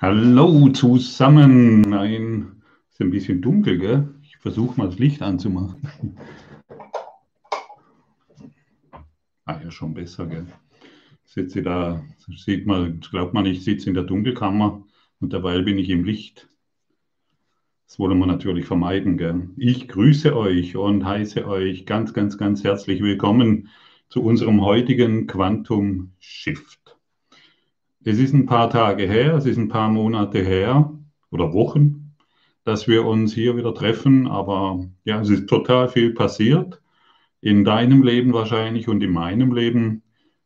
Hallo zusammen. Nein, ist ein bisschen dunkel, gell? Ich versuche mal das Licht anzumachen. Ah ja, schon besser, gell? Sitze da, sieht man, glaubt man, ich sitze in der Dunkelkammer und dabei bin ich im Licht. Das wollen wir natürlich vermeiden. Gell? Ich grüße euch und heiße euch ganz, ganz, ganz herzlich willkommen zu unserem heutigen Quantum Shift. Es ist ein paar Tage her, es ist ein paar Monate her oder Wochen, dass wir uns hier wieder treffen, aber ja, es ist total viel passiert. In deinem Leben wahrscheinlich und in meinem Leben.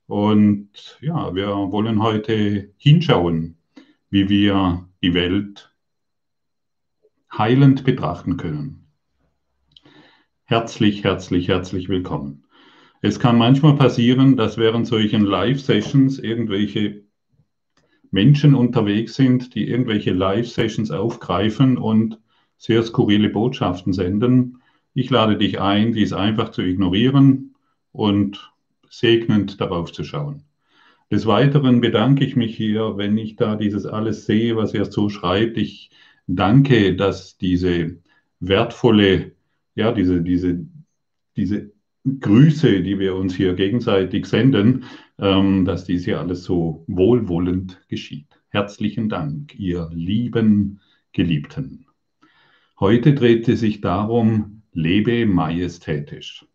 Und ja, wir wollen heute hinschauen, wie wir die Welt heilend betrachten können. Herzlich, herzlich, herzlich willkommen. Es kann manchmal passieren, dass während solchen Live-Sessions irgendwelche Menschen unterwegs sind, die irgendwelche Live-Sessions aufgreifen und sehr skurrile Botschaften senden. Ich lade dich ein, dies einfach zu ignorieren und segnend darauf zu schauen. Des Weiteren bedanke ich mich hier, wenn ich da dieses alles sehe, was er so schreibt. Ich danke, dass diese wertvolle, ja, diese, diese, diese Grüße, die wir uns hier gegenseitig senden, ähm, dass dies hier alles so wohlwollend geschieht. Herzlichen Dank, ihr lieben Geliebten. Heute dreht es sich darum, lebe majestätisch.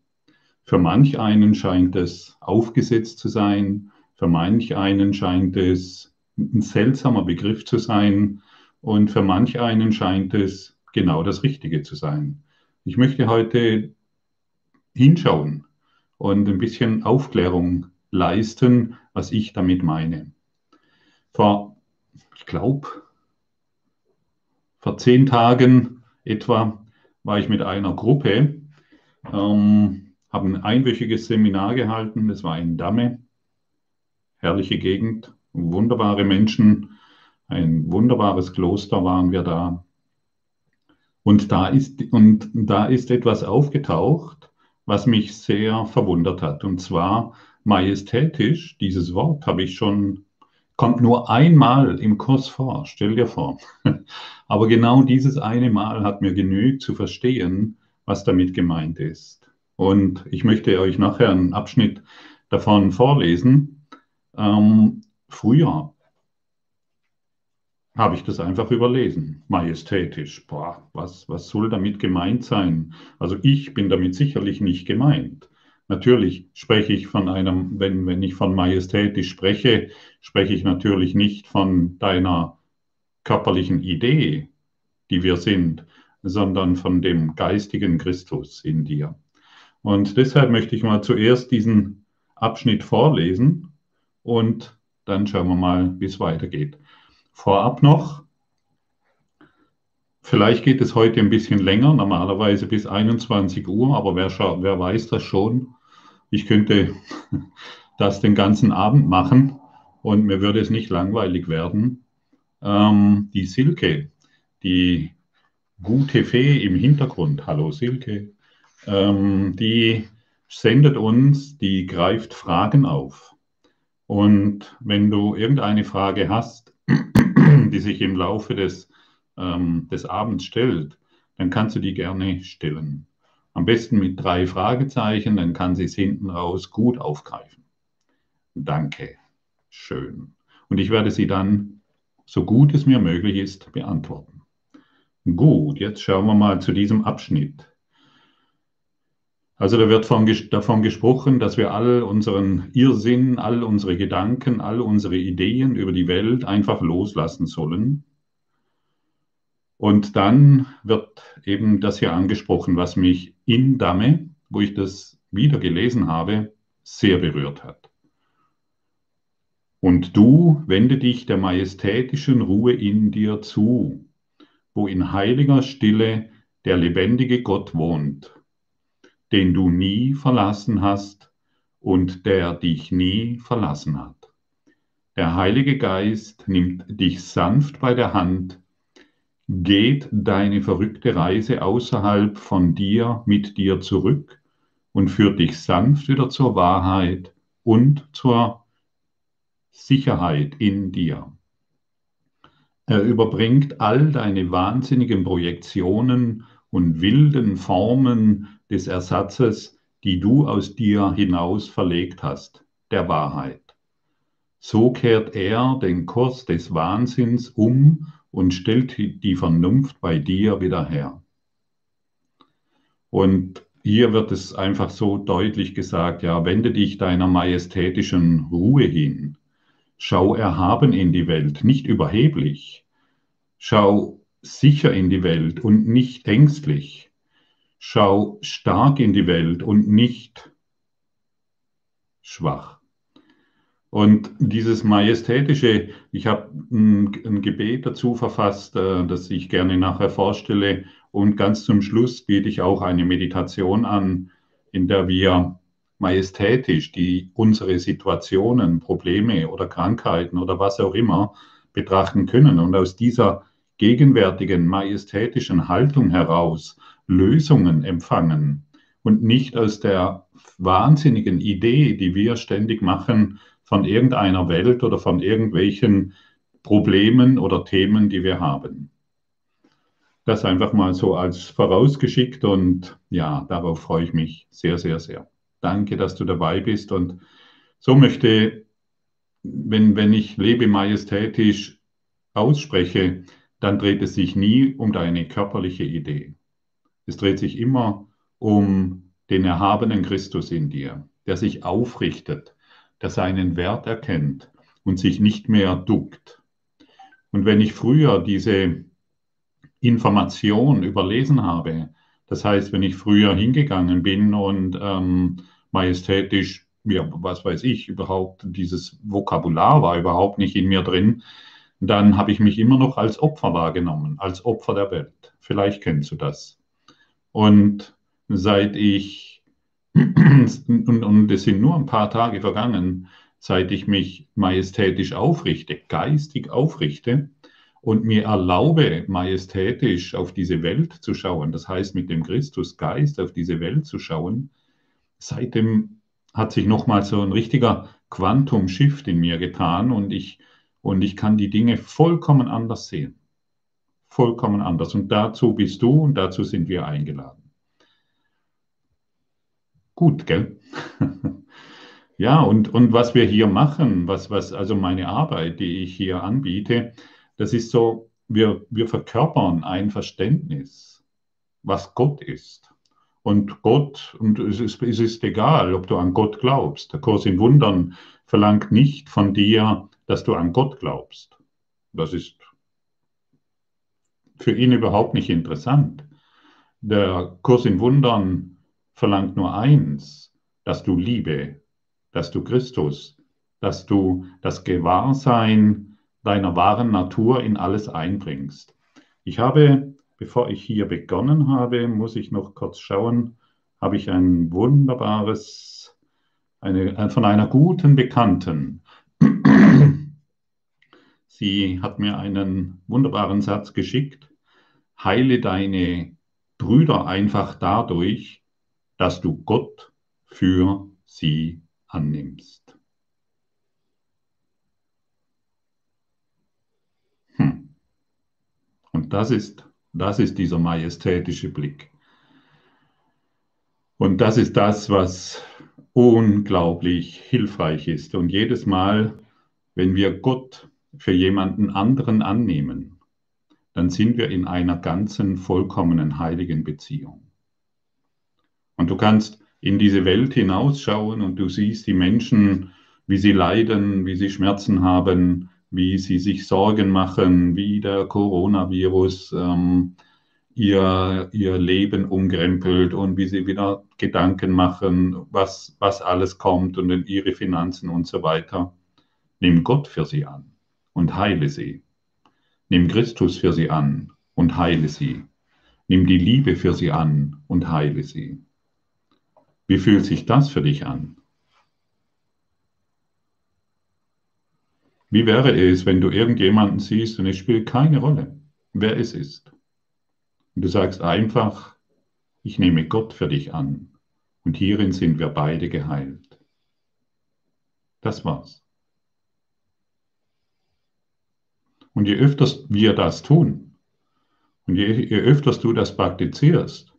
Für manch einen scheint es aufgesetzt zu sein, für manch einen scheint es ein seltsamer Begriff zu sein, und für manch einen scheint es genau das Richtige zu sein. Ich möchte heute hinschauen und ein bisschen Aufklärung leisten, was ich damit meine. Vor, ich glaube, vor zehn Tagen etwa war ich mit einer Gruppe, ähm, habe ein einwöchiges Seminar gehalten. Das war in Damme, herrliche Gegend, wunderbare Menschen, ein wunderbares Kloster waren wir da. Und da ist, und da ist etwas aufgetaucht, was mich sehr verwundert hat. Und zwar majestätisch, dieses Wort habe ich schon, kommt nur einmal im Kurs vor, stell dir vor. Aber genau dieses eine Mal hat mir genügt zu verstehen, was damit gemeint ist. Und ich möchte euch nachher einen Abschnitt davon vorlesen. Ähm, früher habe ich das einfach überlesen. Majestätisch. Boah, was, was soll damit gemeint sein? Also ich bin damit sicherlich nicht gemeint. Natürlich spreche ich von einem, wenn, wenn ich von majestätisch spreche, spreche ich natürlich nicht von deiner körperlichen Idee, die wir sind, sondern von dem geistigen Christus in dir. Und deshalb möchte ich mal zuerst diesen Abschnitt vorlesen und dann schauen wir mal, wie es weitergeht. Vorab noch, vielleicht geht es heute ein bisschen länger, normalerweise bis 21 Uhr, aber wer, wer weiß das schon? Ich könnte das den ganzen Abend machen und mir würde es nicht langweilig werden. Ähm, die Silke, die gute Fee im Hintergrund, hallo Silke, ähm, die sendet uns, die greift Fragen auf. Und wenn du irgendeine Frage hast, die sich im Laufe des, ähm, des Abends stellt, dann kannst du die gerne stellen. Am besten mit drei Fragezeichen, dann kann sie es hinten raus gut aufgreifen. Danke. Schön. Und ich werde sie dann, so gut es mir möglich ist, beantworten. Gut, jetzt schauen wir mal zu diesem Abschnitt. Also da wird von, davon gesprochen, dass wir all unseren Irrsinn, all unsere Gedanken, all unsere Ideen über die Welt einfach loslassen sollen. Und dann wird eben das hier angesprochen, was mich in Damme, wo ich das wieder gelesen habe, sehr berührt hat. Und du wende dich der majestätischen Ruhe in dir zu, wo in heiliger Stille der lebendige Gott wohnt den du nie verlassen hast und der dich nie verlassen hat. Der Heilige Geist nimmt dich sanft bei der Hand, geht deine verrückte Reise außerhalb von dir mit dir zurück und führt dich sanft wieder zur Wahrheit und zur Sicherheit in dir. Er überbringt all deine wahnsinnigen Projektionen und wilden Formen des Ersatzes, die du aus dir hinaus verlegt hast, der Wahrheit. So kehrt er den Kurs des Wahnsinns um und stellt die Vernunft bei dir wieder her. Und hier wird es einfach so deutlich gesagt, ja, wende dich deiner majestätischen Ruhe hin. Schau erhaben in die Welt, nicht überheblich. Schau sicher in die Welt und nicht ängstlich. Schau stark in die Welt und nicht schwach. Und dieses majestätische, ich habe ein, ein, Gebet dazu verfasst, äh, das ich gerne nachher vorstelle. Und ganz zum Schluss biete ich auch eine Meditation an, in der wir majestätisch die unsere Situationen, Probleme oder Krankheiten oder was auch immer betrachten können und aus dieser gegenwärtigen majestätischen Haltung heraus Lösungen empfangen und nicht aus der wahnsinnigen Idee, die wir ständig machen, von irgendeiner Welt oder von irgendwelchen Problemen oder Themen, die wir haben. Das einfach mal so als vorausgeschickt und ja, darauf freue ich mich sehr, sehr, sehr. Danke, dass du dabei bist und so möchte, wenn, wenn ich lebe majestätisch ausspreche, dann dreht es sich nie um deine körperliche Idee. Es dreht sich immer um den erhabenen Christus in dir, der sich aufrichtet, der seinen Wert erkennt und sich nicht mehr duckt. Und wenn ich früher diese Information überlesen habe, das heißt, wenn ich früher hingegangen bin und ähm, majestätisch, ja, was weiß ich, überhaupt dieses Vokabular war überhaupt nicht in mir drin, dann habe ich mich immer noch als Opfer wahrgenommen, als Opfer der Welt. Vielleicht kennst du das. Und seit ich und, und es sind nur ein paar Tage vergangen, seit ich mich majestätisch aufrichte, geistig aufrichte und mir erlaube, majestätisch auf diese Welt zu schauen, das heißt mit dem Christusgeist auf diese Welt zu schauen, seitdem hat sich nochmal so ein richtiger Quantum-Shift in mir getan und ich, und ich kann die Dinge vollkommen anders sehen. Vollkommen anders. Und dazu bist du und dazu sind wir eingeladen. Gut, gell? ja, und, und was wir hier machen, was, was, also meine Arbeit, die ich hier anbiete, das ist so, wir, wir verkörpern ein Verständnis, was Gott ist. Und Gott, und es ist, es ist egal, ob du an Gott glaubst. Der Kurs in Wundern verlangt nicht von dir, dass du an Gott glaubst. Das ist für ihn überhaupt nicht interessant. Der Kurs in Wundern verlangt nur eins, dass du Liebe, dass du Christus, dass du das Gewahrsein deiner wahren Natur in alles einbringst. Ich habe, bevor ich hier begonnen habe, muss ich noch kurz schauen, habe ich ein wunderbares, eine, von einer guten Bekannten. Sie hat mir einen wunderbaren Satz geschickt. Heile deine Brüder einfach dadurch, dass du Gott für sie annimmst. Hm. Und das ist, das ist dieser majestätische Blick. Und das ist das, was unglaublich hilfreich ist. Und jedes Mal, wenn wir Gott für jemanden anderen annehmen, dann sind wir in einer ganzen, vollkommenen, heiligen Beziehung. Und du kannst in diese Welt hinausschauen und du siehst die Menschen, wie sie leiden, wie sie Schmerzen haben, wie sie sich Sorgen machen, wie der Coronavirus ähm, ihr, ihr Leben umkrempelt und wie sie wieder Gedanken machen, was, was alles kommt und in ihre Finanzen und so weiter. Nimm Gott für sie an und heile sie. Nimm Christus für sie an und heile sie. Nimm die Liebe für sie an und heile sie. Wie fühlt sich das für dich an? Wie wäre es, wenn du irgendjemanden siehst und es spielt keine Rolle, wer es ist? Und du sagst einfach, ich nehme Gott für dich an Und hierin sind wir beide geheilt. Das war's. Und je öfter wir das tun und je, je öfter du das praktizierst,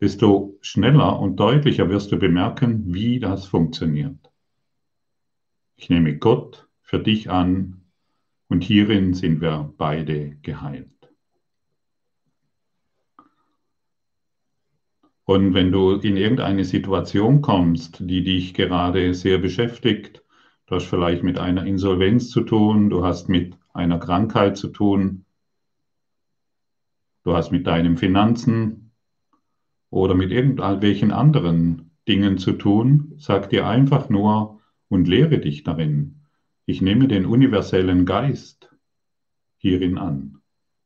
desto schneller und deutlicher wirst du bemerken, wie das funktioniert. Ich nehme Gott für dich an und hierin sind wir beide geheilt. Und wenn du in irgendeine Situation kommst, die dich gerade sehr beschäftigt, du hast vielleicht mit einer Insolvenz zu tun, du hast mit einer Krankheit zu tun, du hast mit deinen Finanzen oder mit irgendwelchen anderen Dingen zu tun, sag dir einfach nur und lehre dich darin. Ich nehme den universellen Geist hierin an.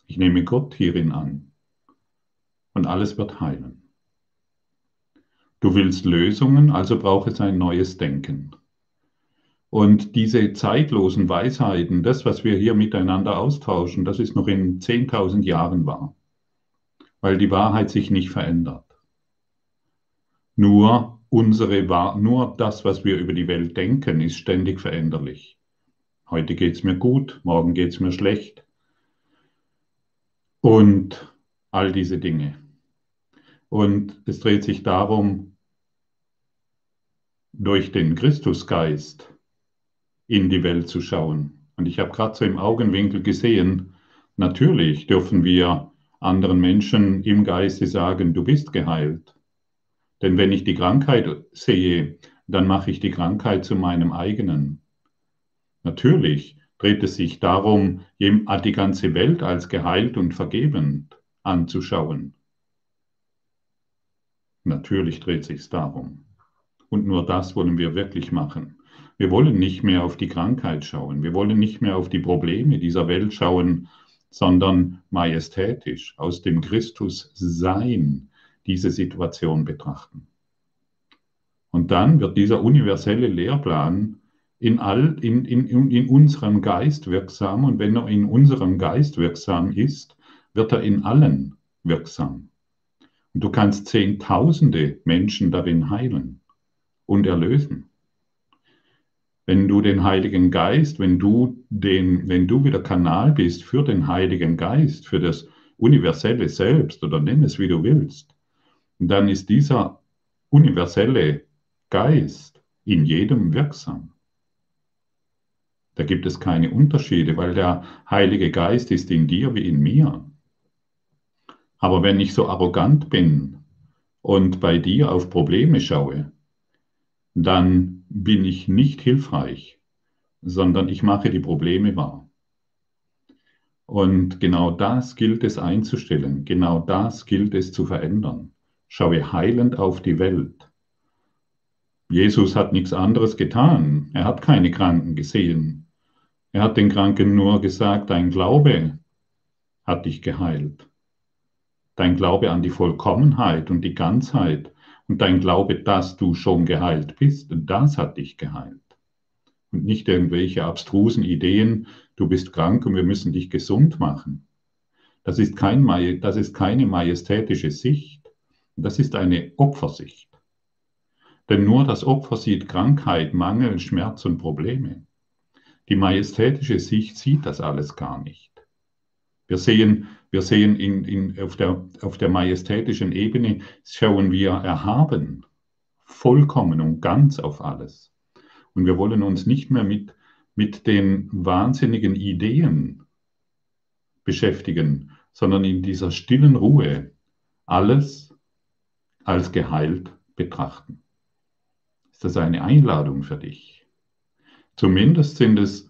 Ich nehme Gott hierin an. Und alles wird heilen. Du willst Lösungen, also braucht es ein neues Denken. Und diese zeitlosen Weisheiten, das, was wir hier miteinander austauschen, das ist noch in 10.000 Jahren wahr, weil die Wahrheit sich nicht verändert. Nur unsere nur das, was wir über die Welt denken, ist ständig veränderlich. Heute geht es mir gut, morgen geht es mir schlecht. Und all diese Dinge. Und es dreht sich darum, durch den Christusgeist in die Welt zu schauen. Und ich habe gerade so im Augenwinkel gesehen, natürlich dürfen wir anderen Menschen im Geiste sagen, du bist geheilt. Denn wenn ich die Krankheit sehe, dann mache ich die Krankheit zu meinem eigenen. Natürlich dreht es sich darum, die ganze Welt als geheilt und vergebend anzuschauen. Natürlich dreht sich darum. Und nur das wollen wir wirklich machen. Wir wollen nicht mehr auf die Krankheit schauen. Wir wollen nicht mehr auf die Probleme dieser Welt schauen, sondern majestätisch aus dem Christus-Sein diese Situation betrachten. Und dann wird dieser universelle Lehrplan in, all, in, in, in unserem Geist wirksam. Und wenn er in unserem Geist wirksam ist, wird er in allen wirksam. Und du kannst Zehntausende Menschen darin heilen und erlösen. Wenn du den Heiligen Geist, wenn du, den, wenn du wieder Kanal bist für den Heiligen Geist, für das universelle Selbst oder nenn es wie du willst, dann ist dieser universelle Geist in jedem wirksam. Da gibt es keine Unterschiede, weil der Heilige Geist ist in dir wie in mir. Aber wenn ich so arrogant bin und bei dir auf Probleme schaue, dann bin ich nicht hilfreich, sondern ich mache die Probleme wahr. Und genau das gilt es einzustellen, genau das gilt es zu verändern. Schaue heilend auf die Welt. Jesus hat nichts anderes getan. Er hat keine Kranken gesehen. Er hat den Kranken nur gesagt, dein Glaube hat dich geheilt dein Glaube an die Vollkommenheit und die Ganzheit und dein Glaube, dass du schon geheilt bist, das hat dich geheilt. Und nicht irgendwelche abstrusen Ideen, du bist krank und wir müssen dich gesund machen. Das ist, kein, das ist keine majestätische Sicht, das ist eine Opfersicht. Denn nur das Opfer sieht Krankheit, Mangel, Schmerz und Probleme. Die majestätische Sicht sieht das alles gar nicht. Wir sehen, wir sehen in, in, auf, der, auf der majestätischen Ebene, schauen wir erhaben, vollkommen und ganz auf alles. Und wir wollen uns nicht mehr mit, mit den wahnsinnigen Ideen beschäftigen, sondern in dieser stillen Ruhe alles als geheilt betrachten. Ist das eine Einladung für dich? Zumindest sind es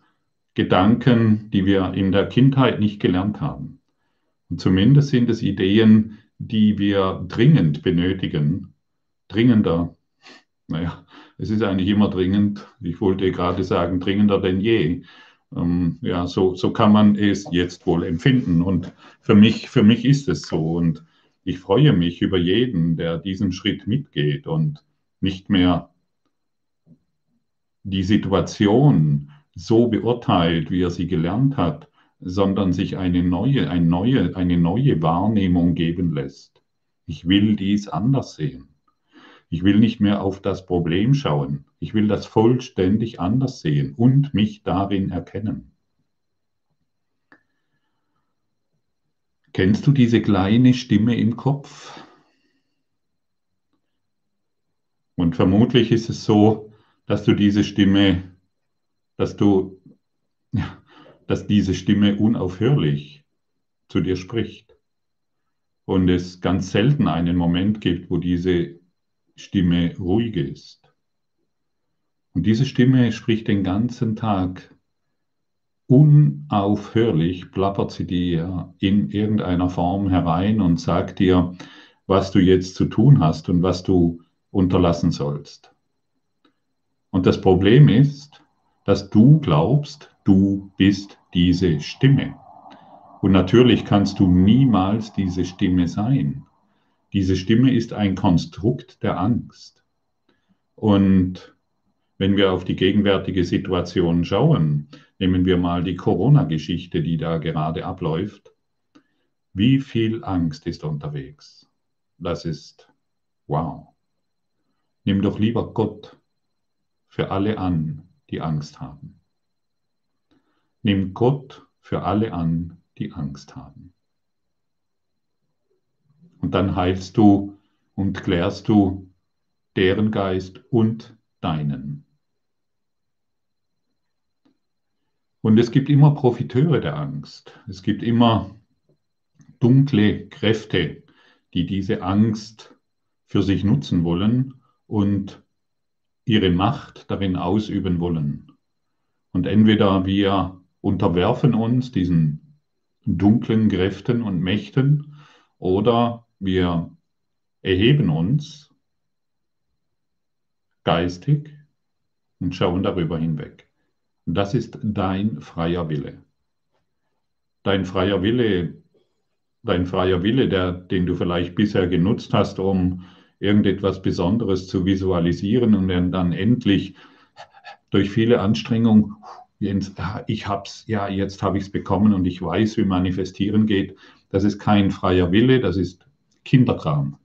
Gedanken, die wir in der Kindheit nicht gelernt haben. Und zumindest sind es Ideen, die wir dringend benötigen. Dringender. Naja, es ist eigentlich immer dringend. Ich wollte gerade sagen, dringender denn je. Ähm, ja, so, so kann man es jetzt wohl empfinden. Und für mich, für mich ist es so. Und ich freue mich über jeden, der diesen Schritt mitgeht und nicht mehr die Situation so beurteilt, wie er sie gelernt hat, sondern sich eine neue, eine neue, eine neue Wahrnehmung geben lässt. Ich will dies anders sehen. Ich will nicht mehr auf das Problem schauen. Ich will das vollständig anders sehen und mich darin erkennen. Kennst du diese kleine Stimme im Kopf? Und vermutlich ist es so, dass du diese Stimme, dass du, dass diese Stimme unaufhörlich zu dir spricht. Und es ganz selten einen Moment gibt, wo diese Stimme ruhig ist. Und diese Stimme spricht den ganzen Tag unaufhörlich, plappert sie dir in irgendeiner Form herein und sagt dir, was du jetzt zu tun hast und was du unterlassen sollst. Und das Problem ist, dass du glaubst, du bist diese Stimme. Und natürlich kannst du niemals diese Stimme sein. Diese Stimme ist ein Konstrukt der Angst. Und wenn wir auf die gegenwärtige Situation schauen, nehmen wir mal die Corona-Geschichte, die da gerade abläuft. Wie viel Angst ist unterwegs? Das ist wow. Nimm doch lieber Gott für alle an, die Angst haben. Nimm Gott für alle an, die Angst haben. Und dann heilst du und klärst du deren Geist und deinen. Und es gibt immer Profiteure der Angst. Es gibt immer dunkle Kräfte, die diese Angst für sich nutzen wollen und ihre Macht darin ausüben wollen. Und entweder wir unterwerfen uns diesen dunklen Kräften und Mächten oder wir erheben uns geistig und schauen darüber hinweg. Das ist dein freier Wille. Dein freier Wille, dein freier Wille, der, den du vielleicht bisher genutzt hast, um irgendetwas Besonderes zu visualisieren und dann endlich durch viele Anstrengungen, ich hab's, ja, jetzt habe ich es bekommen und ich weiß, wie manifestieren geht. Das ist kein freier Wille, das ist Kinderkram.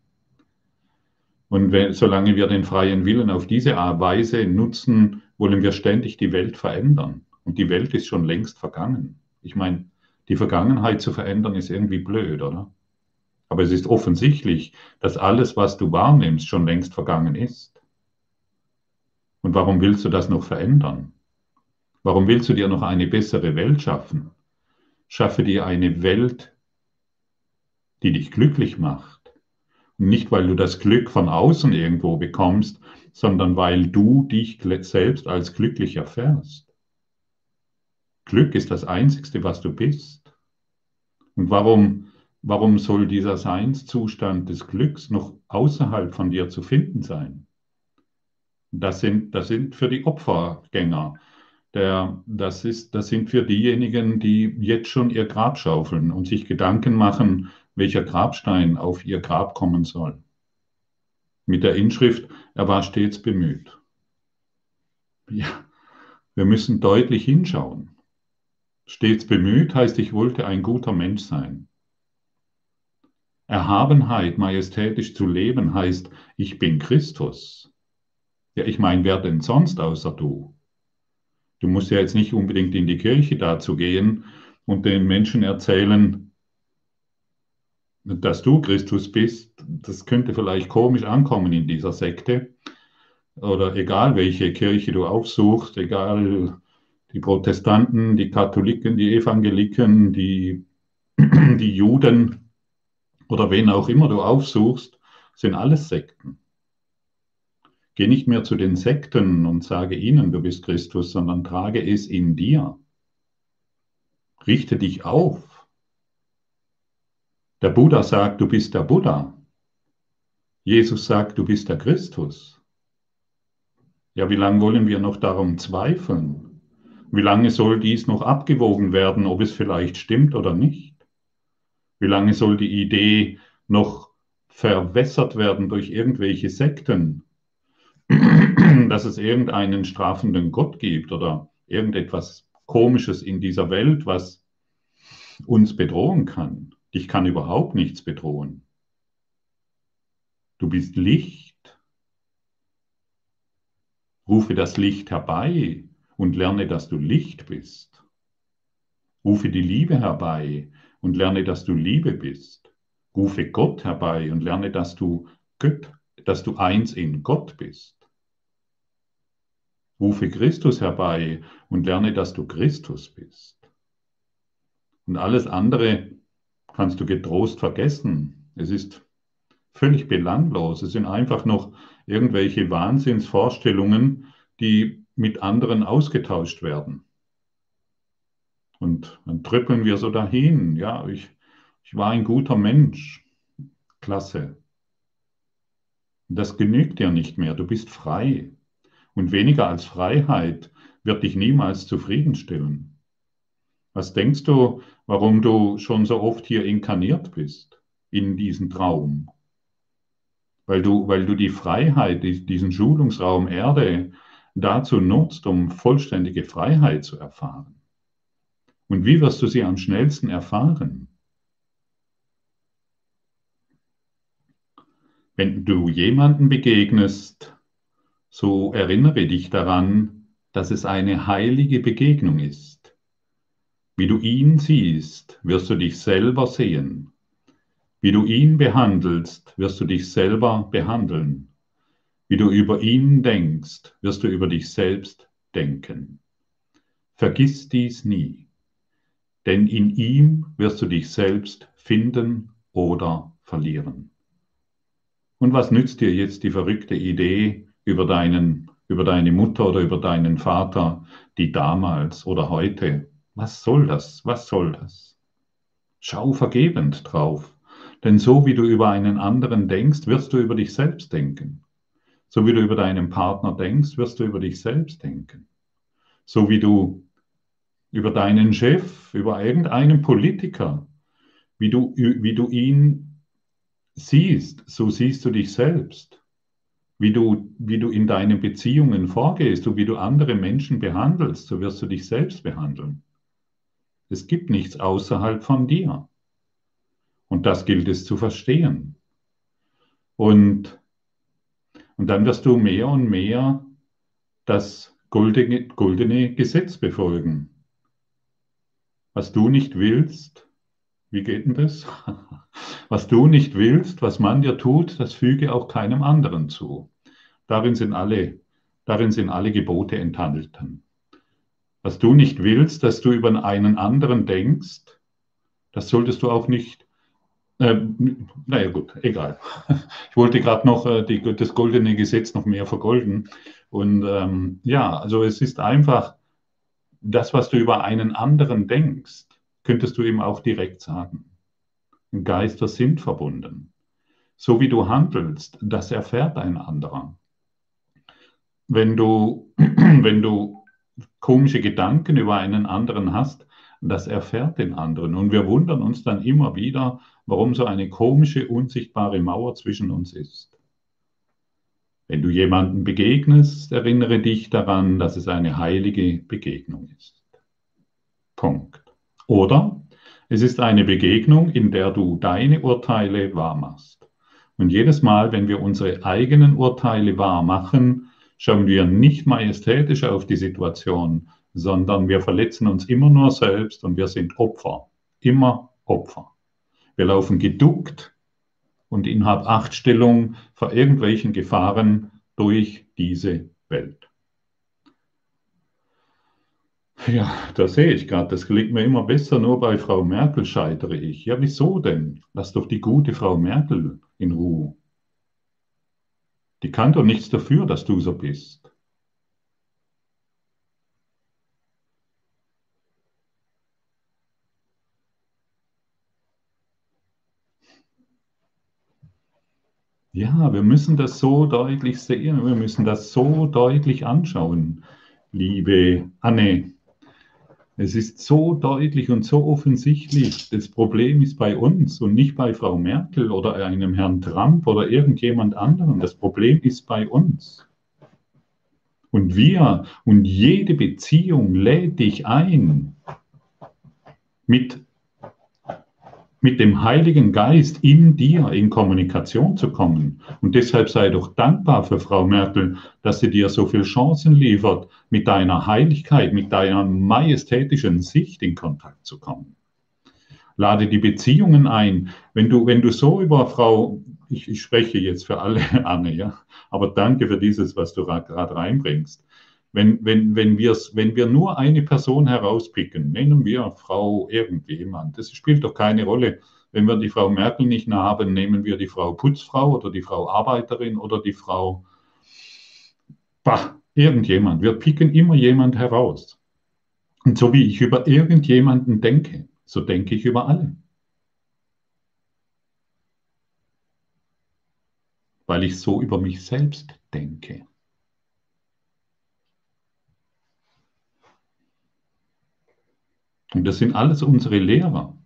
Und wenn, solange wir den freien Willen auf diese Weise nutzen, wollen wir ständig die Welt verändern. Und die Welt ist schon längst vergangen. Ich meine, die Vergangenheit zu verändern ist irgendwie blöd, oder? Aber es ist offensichtlich, dass alles, was du wahrnimmst, schon längst vergangen ist. Und warum willst du das noch verändern? Warum willst du dir noch eine bessere Welt schaffen? Schaffe dir eine Welt, die dich glücklich macht. Und nicht, weil du das Glück von außen irgendwo bekommst, sondern weil du dich selbst als glücklich erfährst. Glück ist das Einzigste, was du bist. Und warum Warum soll dieser Seinszustand des Glücks noch außerhalb von dir zu finden sein? Das sind, das sind für die Opfergänger. Der, das, ist, das sind für diejenigen, die jetzt schon ihr Grab schaufeln und sich Gedanken machen, welcher Grabstein auf ihr Grab kommen soll. Mit der Inschrift, er war stets bemüht. Ja, wir müssen deutlich hinschauen. Stets bemüht heißt, ich wollte ein guter Mensch sein. Erhabenheit, majestätisch zu leben, heißt, ich bin Christus. Ja, ich meine, wer denn sonst außer du? Du musst ja jetzt nicht unbedingt in die Kirche dazu gehen und den Menschen erzählen, dass du Christus bist. Das könnte vielleicht komisch ankommen in dieser Sekte. Oder egal welche Kirche du aufsuchst, egal die Protestanten, die Katholiken, die Evangeliken, die, die Juden, oder wen auch immer du aufsuchst, sind alles Sekten. Geh nicht mehr zu den Sekten und sage ihnen, du bist Christus, sondern trage es in dir. Richte dich auf. Der Buddha sagt, du bist der Buddha. Jesus sagt, du bist der Christus. Ja, wie lange wollen wir noch darum zweifeln? Wie lange soll dies noch abgewogen werden, ob es vielleicht stimmt oder nicht? Wie lange soll die Idee noch verwässert werden durch irgendwelche Sekten, dass es irgendeinen strafenden Gott gibt oder irgendetwas Komisches in dieser Welt, was uns bedrohen kann? Dich kann überhaupt nichts bedrohen. Du bist Licht. Rufe das Licht herbei und lerne, dass du Licht bist. Rufe die Liebe herbei und lerne, dass du Liebe bist. Rufe Gott herbei und lerne, dass du Gott, dass du eins in Gott bist. Rufe Christus herbei und lerne, dass du Christus bist. Und alles andere kannst du getrost vergessen. Es ist völlig belanglos. Es sind einfach noch irgendwelche Wahnsinnsvorstellungen, die mit anderen ausgetauscht werden. Und dann tröppeln wir so dahin. Ja, ich, ich war ein guter Mensch. Klasse. Das genügt dir nicht mehr. Du bist frei. Und weniger als Freiheit wird dich niemals zufriedenstellen. Was denkst du, warum du schon so oft hier inkarniert bist in diesen Traum? Weil du, weil du die Freiheit, diesen Schulungsraum Erde dazu nutzt, um vollständige Freiheit zu erfahren. Und wie wirst du sie am schnellsten erfahren? Wenn du jemanden begegnest, so erinnere dich daran, dass es eine heilige Begegnung ist. Wie du ihn siehst, wirst du dich selber sehen. Wie du ihn behandelst, wirst du dich selber behandeln. Wie du über ihn denkst, wirst du über dich selbst denken. Vergiss dies nie, denn in ihm wirst du dich selbst finden oder verlieren. Und was nützt dir jetzt die verrückte Idee über, deinen, über deine Mutter oder über deinen Vater, die damals oder heute? Was soll das? Was soll das? Schau vergebend drauf. Denn so wie du über einen anderen denkst, wirst du über dich selbst denken. So wie du über deinen Partner denkst, wirst du über dich selbst denken. So wie du über deinen Chef, über irgendeinen Politiker, wie du, wie du ihn siehst, so siehst du dich selbst. Wie du, wie du in deinen Beziehungen vorgehst und wie du andere Menschen behandelst, so wirst du dich selbst behandeln. Es gibt nichts außerhalb von dir. Und das gilt es zu verstehen. Und, und dann wirst du mehr und mehr das goldene, goldene Gesetz befolgen. Was du nicht willst, wie geht denn das? Was du nicht willst, was man dir tut, das füge auch keinem anderen zu. Darin sind alle, darin sind alle Gebote enthalten. Was du nicht willst, dass du über einen anderen denkst, das solltest du auch nicht ähm, naja, gut, egal. Ich wollte gerade noch äh, die, das goldene Gesetz noch mehr vergolden. Und ähm, ja, also es ist einfach, das, was du über einen anderen denkst, könntest du ihm auch direkt sagen. Geister sind verbunden. So wie du handelst, das erfährt ein anderer. Wenn du, wenn du komische Gedanken über einen anderen hast, das erfährt den anderen. Und wir wundern uns dann immer wieder, warum so eine komische, unsichtbare Mauer zwischen uns ist. Wenn du jemanden begegnest, erinnere dich daran, dass es eine heilige Begegnung ist. Punkt. Oder es ist eine Begegnung, in der du deine Urteile wahrmachst. Und jedes Mal, wenn wir unsere eigenen Urteile wahr machen, schauen wir nicht majestätisch auf die Situation, sondern wir verletzen uns immer nur selbst und wir sind Opfer. Immer Opfer. Wir laufen geduckt und in Hab-Acht-Stellung vor irgendwelchen Gefahren durch diese Welt. Ja, da sehe ich gerade, das gelingt mir immer besser, nur bei Frau Merkel scheitere ich. Ja, wieso denn? Lass doch die gute Frau Merkel in Ruhe. Die kann doch nichts dafür, dass du so bist. Ja, wir müssen das so deutlich sehen, wir müssen das so deutlich anschauen, liebe Anne. Es ist so deutlich und so offensichtlich, das Problem ist bei uns und nicht bei Frau Merkel oder einem Herrn Trump oder irgendjemand anderem. Das Problem ist bei uns. Und wir und jede Beziehung lädt dich ein, mit mit dem Heiligen Geist in dir in Kommunikation zu kommen. Und deshalb sei doch dankbar für Frau Merkel, dass sie dir so viele Chancen liefert, mit deiner Heiligkeit, mit deiner majestätischen Sicht in Kontakt zu kommen. Lade die Beziehungen ein. Wenn du, wenn du so über Frau, ich, ich spreche jetzt für alle, Anne, ja, aber danke für dieses, was du gerade reinbringst. Wenn, wenn, wenn, wenn wir nur eine Person herauspicken, nennen wir Frau irgendjemand, das spielt doch keine Rolle. Wenn wir die Frau Merkel nicht haben, nehmen wir die Frau Putzfrau oder die Frau Arbeiterin oder die Frau, bah, irgendjemand. Wir picken immer jemand heraus. Und so wie ich über irgendjemanden denke, so denke ich über alle. Weil ich so über mich selbst denke. Und das sind alles unsere Lehrer.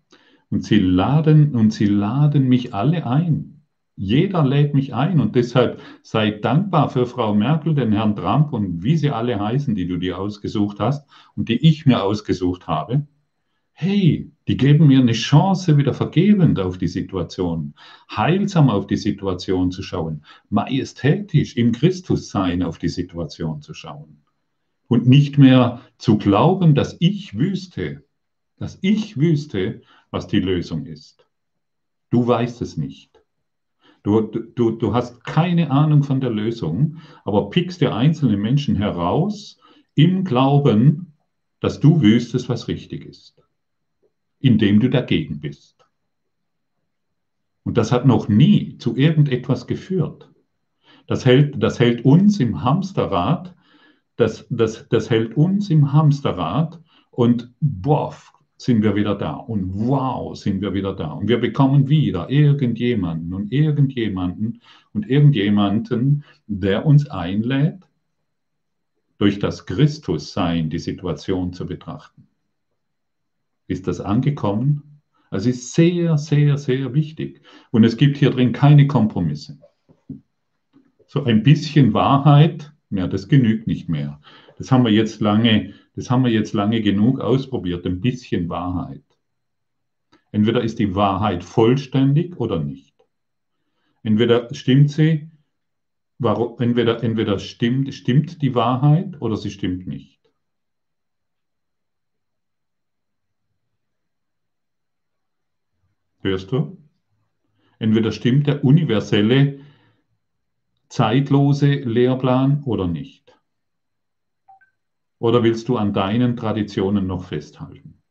Und sie laden, und sie laden mich alle ein. Jeder lädt mich ein und deshalb sei dankbar für Frau Merkel, den Herrn Trump und wie sie alle heißen, die du dir ausgesucht hast und die ich mir ausgesucht habe. Hey, die geben mir eine Chance, wieder vergebend auf die Situation, heilsam auf die Situation zu schauen, majestätisch im Christussein auf die Situation zu schauen und nicht mehr zu glauben, dass ich wüsste, dass ich wüsste, was die Lösung ist. Du weißt es nicht. Du, du, du hast keine Ahnung von der Lösung, aber pickst dir einzelne Menschen heraus im Glauben, dass du wüsstest, was richtig ist, indem du dagegen bist. Und das hat noch nie zu irgendetwas geführt. Das hält, das hält uns im Hamsterrad, das, das, das hält uns im Hamsterrad und boah, sind wir wieder da. Und wow, sind wir wieder da. Und wir bekommen wieder irgendjemanden und irgendjemanden und irgendjemanden, der uns einlädt, durch das Christussein die Situation zu betrachten. Ist das angekommen? Also ist sehr, sehr, sehr wichtig. Und es gibt hier drin keine Kompromisse. So ein bisschen Wahrheit, ja, das genügt nicht mehr. Das haben wir jetzt lange das haben wir jetzt lange genug ausprobiert, ein bisschen Wahrheit. Entweder ist die Wahrheit vollständig oder nicht. Entweder stimmt sie, warum, entweder, entweder stimmt, stimmt die Wahrheit oder sie stimmt nicht. Hörst du? Entweder stimmt der universelle, zeitlose Lehrplan oder nicht. Oder willst du an deinen Traditionen noch festhalten?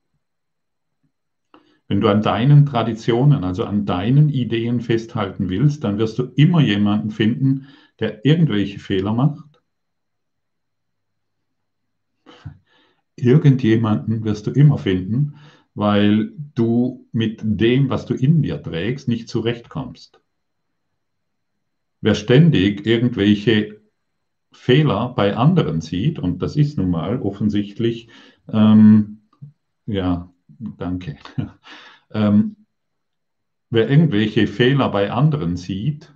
Wenn du an deinen Traditionen, also an deinen Ideen festhalten willst, dann wirst du immer jemanden finden, der irgendwelche Fehler macht. Irgendjemanden wirst du immer finden, weil du mit dem, was du in dir trägst, nicht zurechtkommst. Wer ständig irgendwelche Fehler bei anderen sieht, und das ist nun mal offensichtlich, ähm, ja, danke, ähm, wer irgendwelche Fehler bei anderen sieht,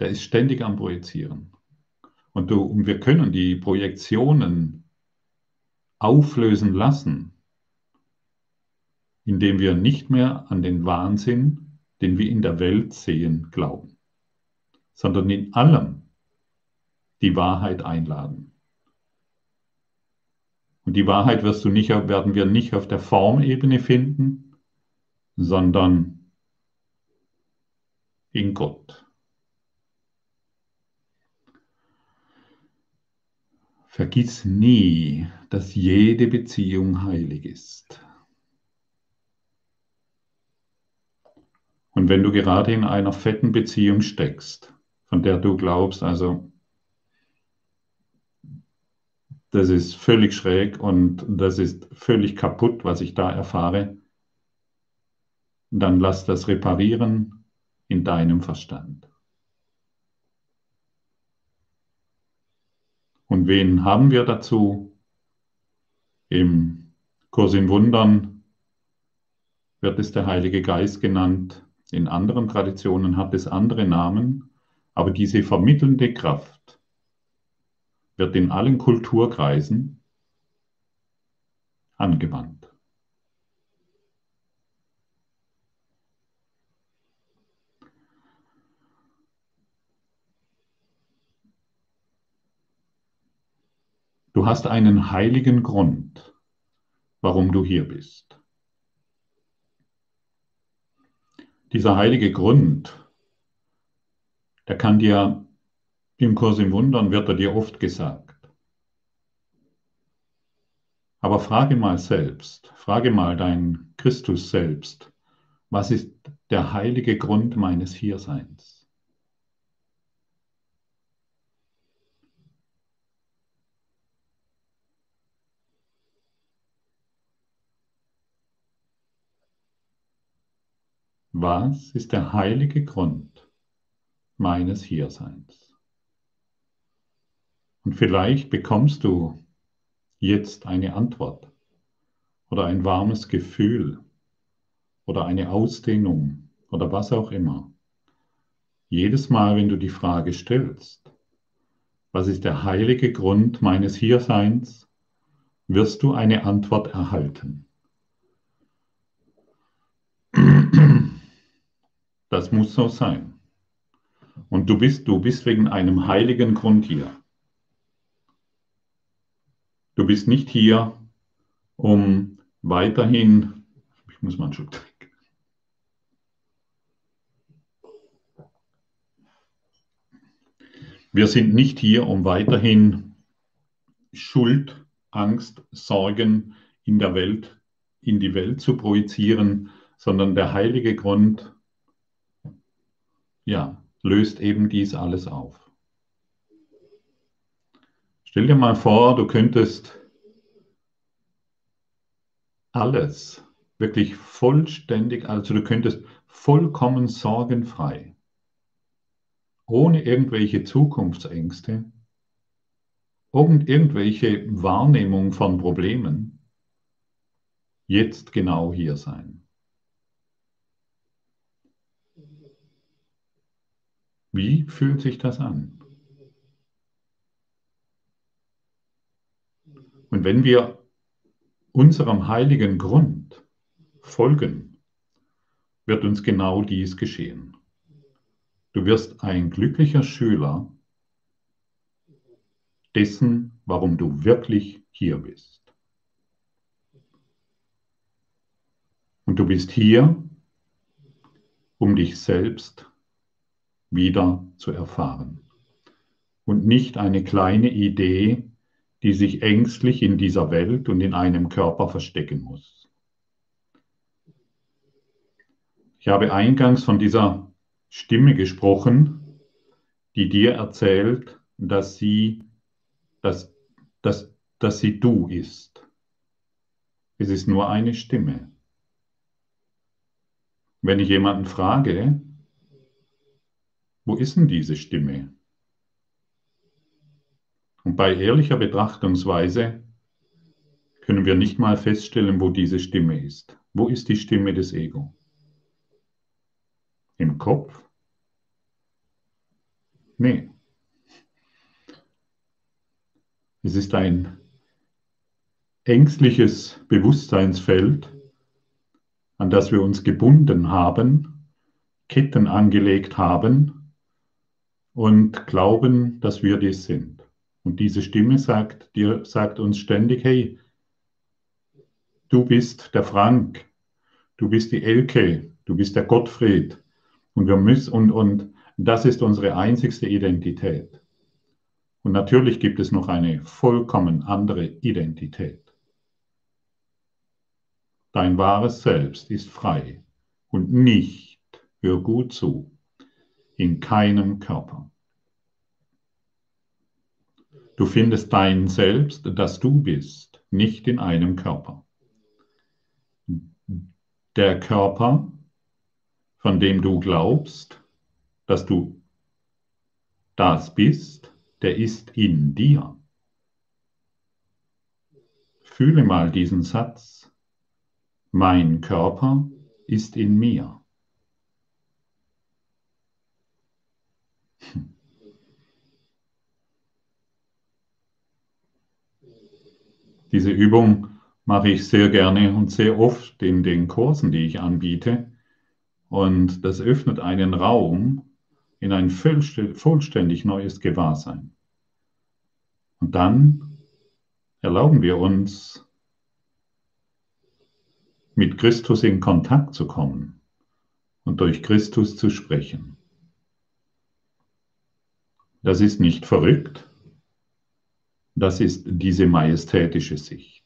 der ist ständig am Projizieren. Und, du, und wir können die Projektionen auflösen lassen, indem wir nicht mehr an den Wahnsinn, den wir in der Welt sehen, glauben, sondern in allem die Wahrheit einladen. Und die Wahrheit wirst du nicht, werden wir nicht auf der Formebene finden, sondern in Gott. Vergiss nie, dass jede Beziehung heilig ist. Und wenn du gerade in einer fetten Beziehung steckst, von der du glaubst, also das ist völlig schräg und das ist völlig kaputt, was ich da erfahre, dann lass das reparieren in deinem Verstand. Und wen haben wir dazu? Im Kurs in Wundern wird es der Heilige Geist genannt. In anderen Traditionen hat es andere Namen, aber diese vermittelnde Kraft wird in allen Kulturkreisen angewandt. Du hast einen heiligen Grund, warum du hier bist. Dieser heilige Grund, der kann dir im Kurs im Wundern, wird er dir oft gesagt. Aber frage mal selbst, frage mal dein Christus selbst, was ist der heilige Grund meines Hierseins? Was ist der heilige Grund meines Hierseins? Und vielleicht bekommst du jetzt eine Antwort oder ein warmes Gefühl oder eine Ausdehnung oder was auch immer. Jedes Mal, wenn du die Frage stellst, was ist der heilige Grund meines Hierseins, wirst du eine Antwort erhalten. Das muss so sein. Und du bist, du bist wegen einem heiligen Grund hier. Du bist nicht hier, um weiterhin, ich muss mal einen Schluck trinken. Wir sind nicht hier, um weiterhin Schuld, Angst, Sorgen in der Welt, in die Welt zu projizieren, sondern der heilige Grund, ja, löst eben dies alles auf. Stell dir mal vor, du könntest alles wirklich vollständig, also du könntest vollkommen sorgenfrei, ohne irgendwelche Zukunftsängste, ohne irgendwelche Wahrnehmung von Problemen, jetzt genau hier sein. Wie fühlt sich das an? Und wenn wir unserem heiligen Grund folgen, wird uns genau dies geschehen. Du wirst ein glücklicher Schüler dessen, warum du wirklich hier bist. Und du bist hier, um dich selbst wieder zu erfahren. Und nicht eine kleine Idee, die sich ängstlich in dieser Welt und in einem Körper verstecken muss. Ich habe eingangs von dieser Stimme gesprochen, die dir erzählt, dass sie, dass, dass, dass sie du ist. Es ist nur eine Stimme. Wenn ich jemanden frage, wo ist denn diese Stimme? Und bei ehrlicher Betrachtungsweise können wir nicht mal feststellen, wo diese Stimme ist. Wo ist die Stimme des Ego? Im Kopf? Nee. Es ist ein ängstliches Bewusstseinsfeld, an das wir uns gebunden haben, Ketten angelegt haben und glauben, dass wir dies sind. Und diese Stimme sagt, dir, sagt uns ständig, hey, du bist der Frank, du bist die Elke, du bist der Gottfried. Und, wir müssen, und, und das ist unsere einzigste Identität. Und natürlich gibt es noch eine vollkommen andere Identität. Dein wahres Selbst ist frei und nicht, hör gut zu, in keinem Körper. Du findest dein Selbst, das du bist, nicht in einem Körper. Der Körper, von dem du glaubst, dass du das bist, der ist in dir. Fühle mal diesen Satz. Mein Körper ist in mir. Hm. Diese Übung mache ich sehr gerne und sehr oft in den Kursen, die ich anbiete. Und das öffnet einen Raum in ein vollständig neues Gewahrsein. Und dann erlauben wir uns, mit Christus in Kontakt zu kommen und durch Christus zu sprechen. Das ist nicht verrückt, das ist diese majestätische Sicht.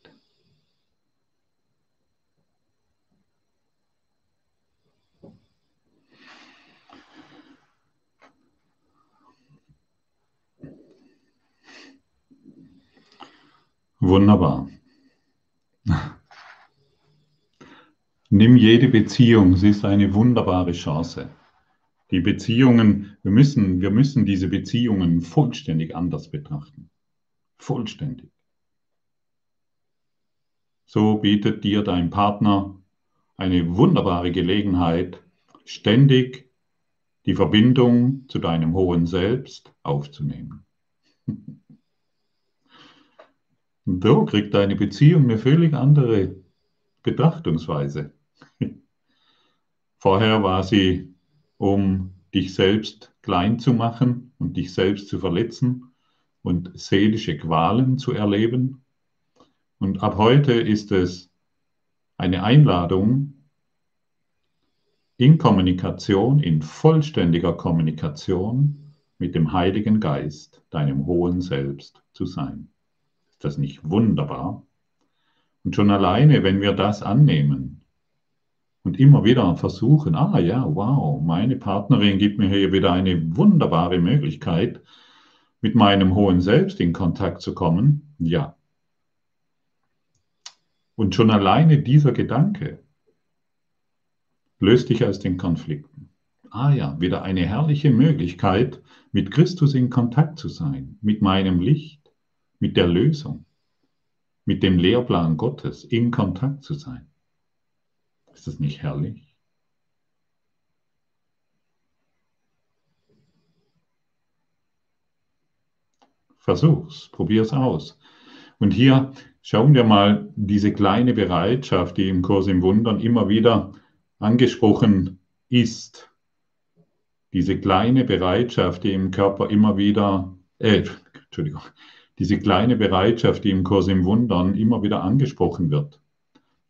Wunderbar. Nimm jede Beziehung, sie ist eine wunderbare Chance. Die Beziehungen, wir müssen, wir müssen diese Beziehungen vollständig anders betrachten. Vollständig. So bietet dir dein Partner eine wunderbare Gelegenheit, ständig die Verbindung zu deinem hohen Selbst aufzunehmen. Und so kriegt deine Beziehung eine völlig andere Betrachtungsweise. Vorher war sie, um dich selbst klein zu machen und dich selbst zu verletzen und seelische Qualen zu erleben. Und ab heute ist es eine Einladung, in Kommunikation, in vollständiger Kommunikation mit dem Heiligen Geist, deinem hohen Selbst zu sein das nicht wunderbar? Und schon alleine, wenn wir das annehmen und immer wieder versuchen, ah ja, wow, meine Partnerin gibt mir hier wieder eine wunderbare Möglichkeit, mit meinem hohen Selbst in Kontakt zu kommen, ja. Und schon alleine dieser Gedanke löst dich aus den Konflikten. Ah ja, wieder eine herrliche Möglichkeit, mit Christus in Kontakt zu sein, mit meinem Licht mit der Lösung, mit dem Lehrplan Gottes in Kontakt zu sein. Ist das nicht herrlich? Versuch's, probier's aus. Und hier schauen wir mal diese kleine Bereitschaft, die im Kurs im Wundern immer wieder angesprochen ist. Diese kleine Bereitschaft, die im Körper immer wieder, äh, Entschuldigung, diese kleine Bereitschaft, die im Kurs im Wundern immer wieder angesprochen wird.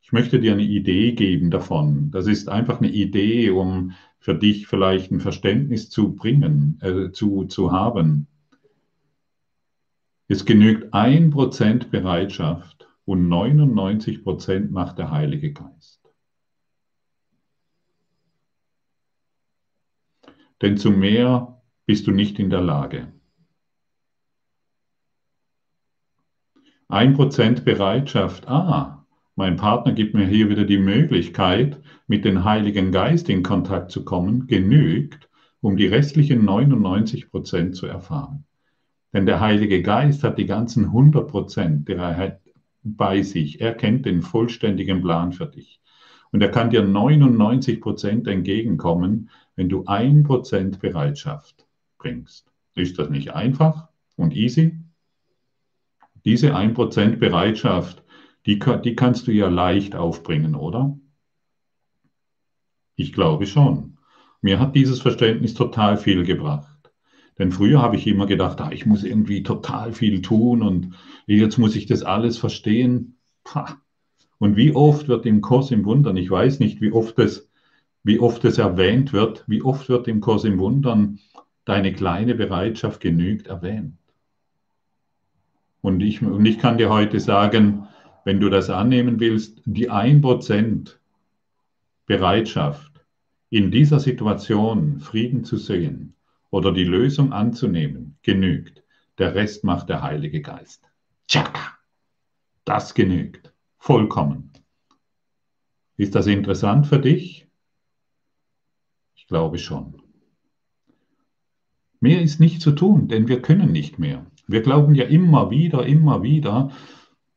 Ich möchte dir eine Idee geben davon. Das ist einfach eine Idee, um für dich vielleicht ein Verständnis zu bringen, äh, zu, zu haben. Es genügt ein Prozent Bereitschaft und 99 Prozent macht der Heilige Geist. Denn zu mehr bist du nicht in der Lage. Ein Prozent Bereitschaft, ah, mein Partner gibt mir hier wieder die Möglichkeit, mit dem Heiligen Geist in Kontakt zu kommen, genügt, um die restlichen 99 Prozent zu erfahren. Denn der Heilige Geist hat die ganzen 100 Prozent bei sich. Er kennt den vollständigen Plan für dich. Und er kann dir 99 Prozent entgegenkommen, wenn du ein Prozent Bereitschaft bringst. Ist das nicht einfach und easy? Diese 1% Bereitschaft, die, die kannst du ja leicht aufbringen, oder? Ich glaube schon. Mir hat dieses Verständnis total viel gebracht. Denn früher habe ich immer gedacht, ah, ich muss irgendwie total viel tun und jetzt muss ich das alles verstehen. Pah. Und wie oft wird im Kurs im Wundern, ich weiß nicht, wie oft es, wie oft es erwähnt wird, wie oft wird im Kurs im Wundern deine kleine Bereitschaft genügt erwähnt. Und ich, und ich kann dir heute sagen, wenn du das annehmen willst, die 1% Bereitschaft, in dieser Situation Frieden zu sehen oder die Lösung anzunehmen, genügt. Der Rest macht der Heilige Geist. Tschakka! Das genügt. Vollkommen. Ist das interessant für dich? Ich glaube schon. Mehr ist nicht zu tun, denn wir können nicht mehr. Wir glauben ja immer wieder, immer wieder,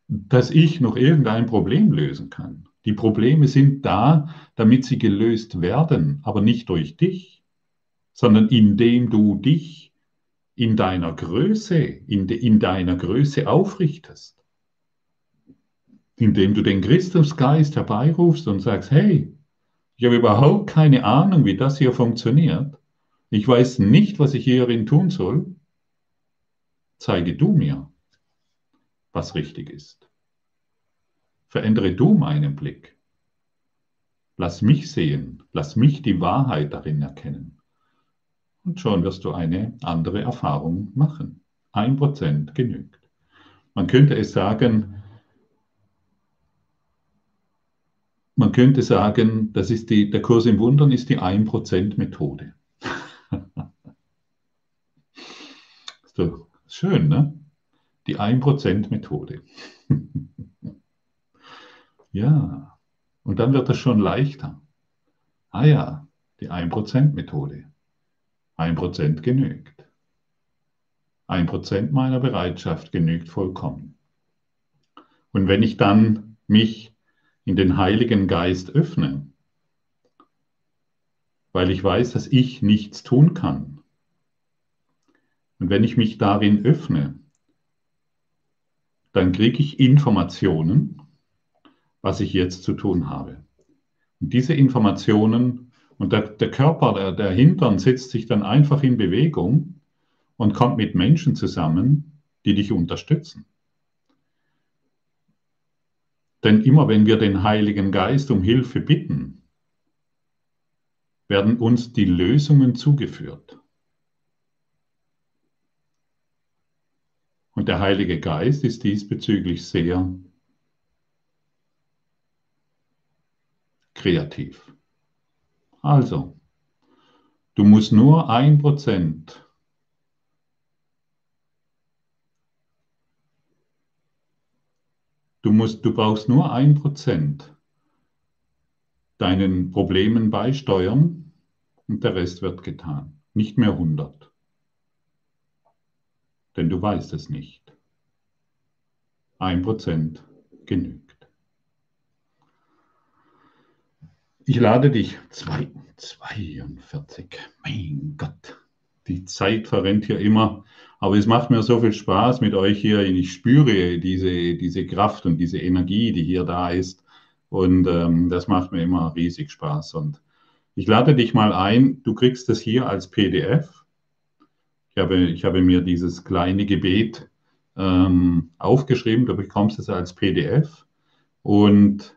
dass ich noch irgendein Problem lösen kann. Die Probleme sind da, damit sie gelöst werden, aber nicht durch dich, sondern indem du dich in deiner Größe, in, de, in deiner Größe aufrichtest. Indem du den Christusgeist herbeirufst und sagst, hey, ich habe überhaupt keine Ahnung, wie das hier funktioniert. Ich weiß nicht, was ich hierin tun soll zeige du mir. was richtig ist. Verändere du meinen Blick. Lass mich sehen, lass mich die Wahrheit darin erkennen. Und schon wirst du eine andere Erfahrung machen. Ein Prozent genügt. Man könnte es sagen, man könnte sagen, das ist die, der Kurs im Wundern ist die 1%-Methode. so, schön, ne? Die 1%-Methode. ja, und dann wird es schon leichter. Ah ja, die 1%-Methode. 1% genügt. Ein Prozent meiner Bereitschaft genügt vollkommen. Und wenn ich dann mich in den Heiligen Geist öffne, weil ich weiß, dass ich nichts tun kann, und wenn ich mich darin öffne, dann kriege ich Informationen, was ich jetzt zu tun habe. Und diese Informationen und der, der Körper, der, der Hintern setzt sich dann einfach in Bewegung und kommt mit Menschen zusammen, die dich unterstützen. Denn immer wenn wir den Heiligen Geist um Hilfe bitten, werden uns die Lösungen zugeführt. Und der Heilige Geist ist diesbezüglich sehr kreativ. Also, du musst nur ein Prozent Du, musst, du brauchst nur ein Prozent deinen Problemen beisteuern und der Rest wird getan. Nicht mehr 100. Denn du weißt es nicht. Ein Prozent genügt. Ich lade dich. Zwei, 42. Mein Gott. Die Zeit verrennt hier immer. Aber es macht mir so viel Spaß mit euch hier. Ich spüre diese, diese Kraft und diese Energie, die hier da ist. Und ähm, das macht mir immer riesig Spaß. Und ich lade dich mal ein, du kriegst das hier als PDF. Ich habe, ich habe mir dieses kleine Gebet ähm, aufgeschrieben, du bekommst es als PDF. Und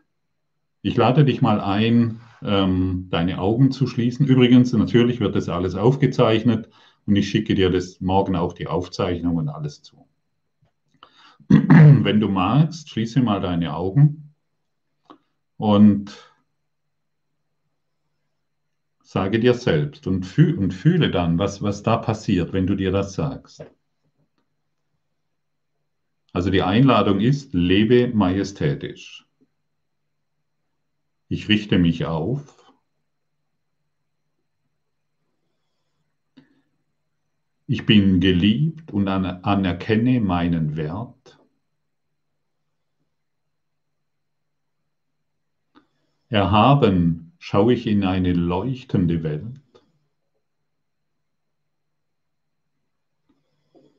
ich lade dich mal ein, ähm, deine Augen zu schließen. Übrigens, natürlich wird das alles aufgezeichnet. Und ich schicke dir das morgen auch die Aufzeichnung und alles zu. Wenn du magst, schließe mal deine Augen und sage dir selbst und, fühl, und fühle dann, was, was da passiert, wenn du dir das sagst. Also die Einladung ist, lebe majestätisch. Ich richte mich auf Ich bin geliebt und anerkenne meinen Wert. Erhaben schaue ich in eine leuchtende Welt.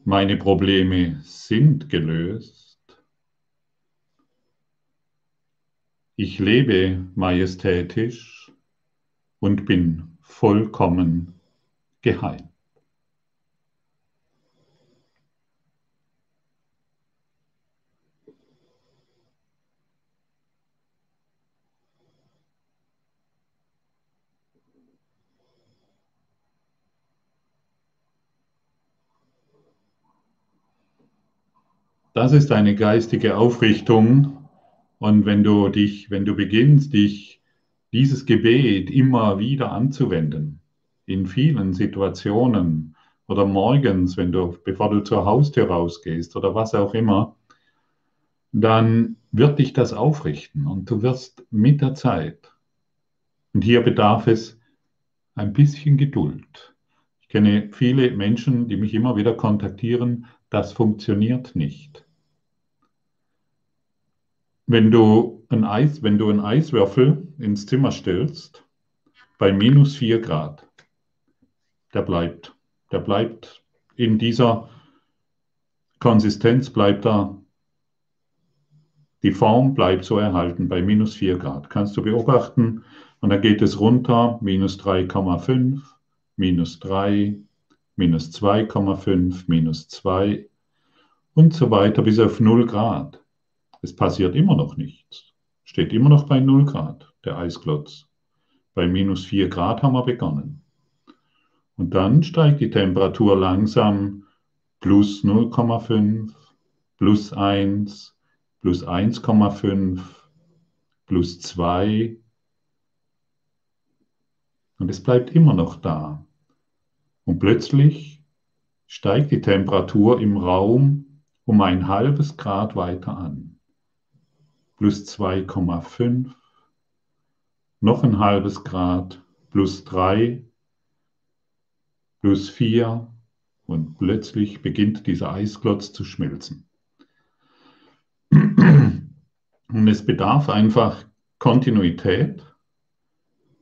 Meine Probleme sind gelöst. Ich lebe majestätisch und bin vollkommen geheilt. Das ist eine geistige Aufrichtung. Und wenn du dich, wenn du beginnst, dich dieses Gebet immer wieder anzuwenden, in vielen Situationen oder morgens, wenn du, bevor du zur Haustür rausgehst oder was auch immer, dann wird dich das aufrichten und du wirst mit der Zeit, und hier bedarf es ein bisschen Geduld. Ich kenne viele Menschen, die mich immer wieder kontaktieren, das funktioniert nicht. Wenn du ein Eis, wenn du einen Eiswürfel ins Zimmer stellst, bei minus 4 Grad, der bleibt. Der bleibt in dieser Konsistenz, bleibt da. Die Form bleibt so erhalten bei minus 4 Grad. Kannst du beobachten. Und dann geht es runter, minus 3,5, minus 3, minus 2,5, minus 2. und so weiter bis auf 0 Grad. Es passiert immer noch nichts. Steht immer noch bei 0 Grad, der Eisklotz. Bei minus 4 Grad haben wir begonnen. Und dann steigt die Temperatur langsam plus 0,5, plus 1, plus 1,5, plus 2. Und es bleibt immer noch da. Und plötzlich steigt die Temperatur im Raum um ein halbes Grad weiter an. Plus 2,5, noch ein halbes Grad, plus 3, plus 4 und plötzlich beginnt dieser Eisklotz zu schmelzen. Und es bedarf einfach Kontinuität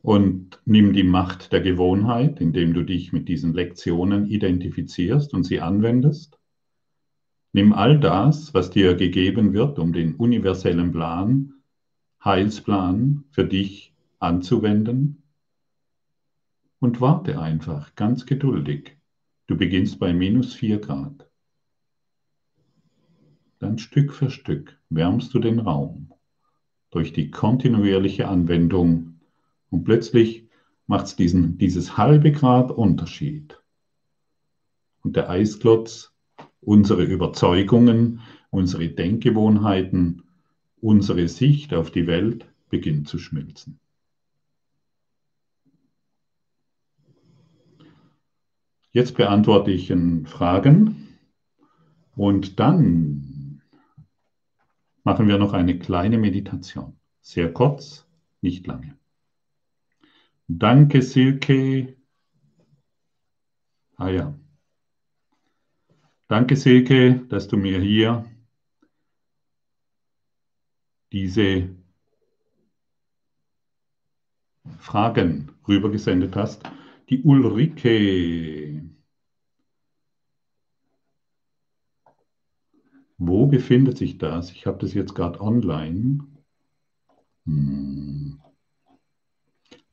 und nimm die Macht der Gewohnheit, indem du dich mit diesen Lektionen identifizierst und sie anwendest. Nimm all das, was dir gegeben wird, um den universellen Plan, Heilsplan für dich anzuwenden und warte einfach ganz geduldig. Du beginnst bei minus 4 Grad. Dann Stück für Stück wärmst du den Raum durch die kontinuierliche Anwendung und plötzlich macht es dieses halbe Grad Unterschied. Und der Eisklotz, unsere Überzeugungen, unsere Denkgewohnheiten, unsere Sicht auf die Welt beginnt zu schmelzen. Jetzt beantworte ich Fragen und dann machen wir noch eine kleine Meditation. Sehr kurz, nicht lange. Danke, Silke. Ah ja. Danke, Silke, dass du mir hier diese Fragen rübergesendet hast. Die Ulrike. Wo befindet sich das? Ich habe das jetzt gerade online. Hm.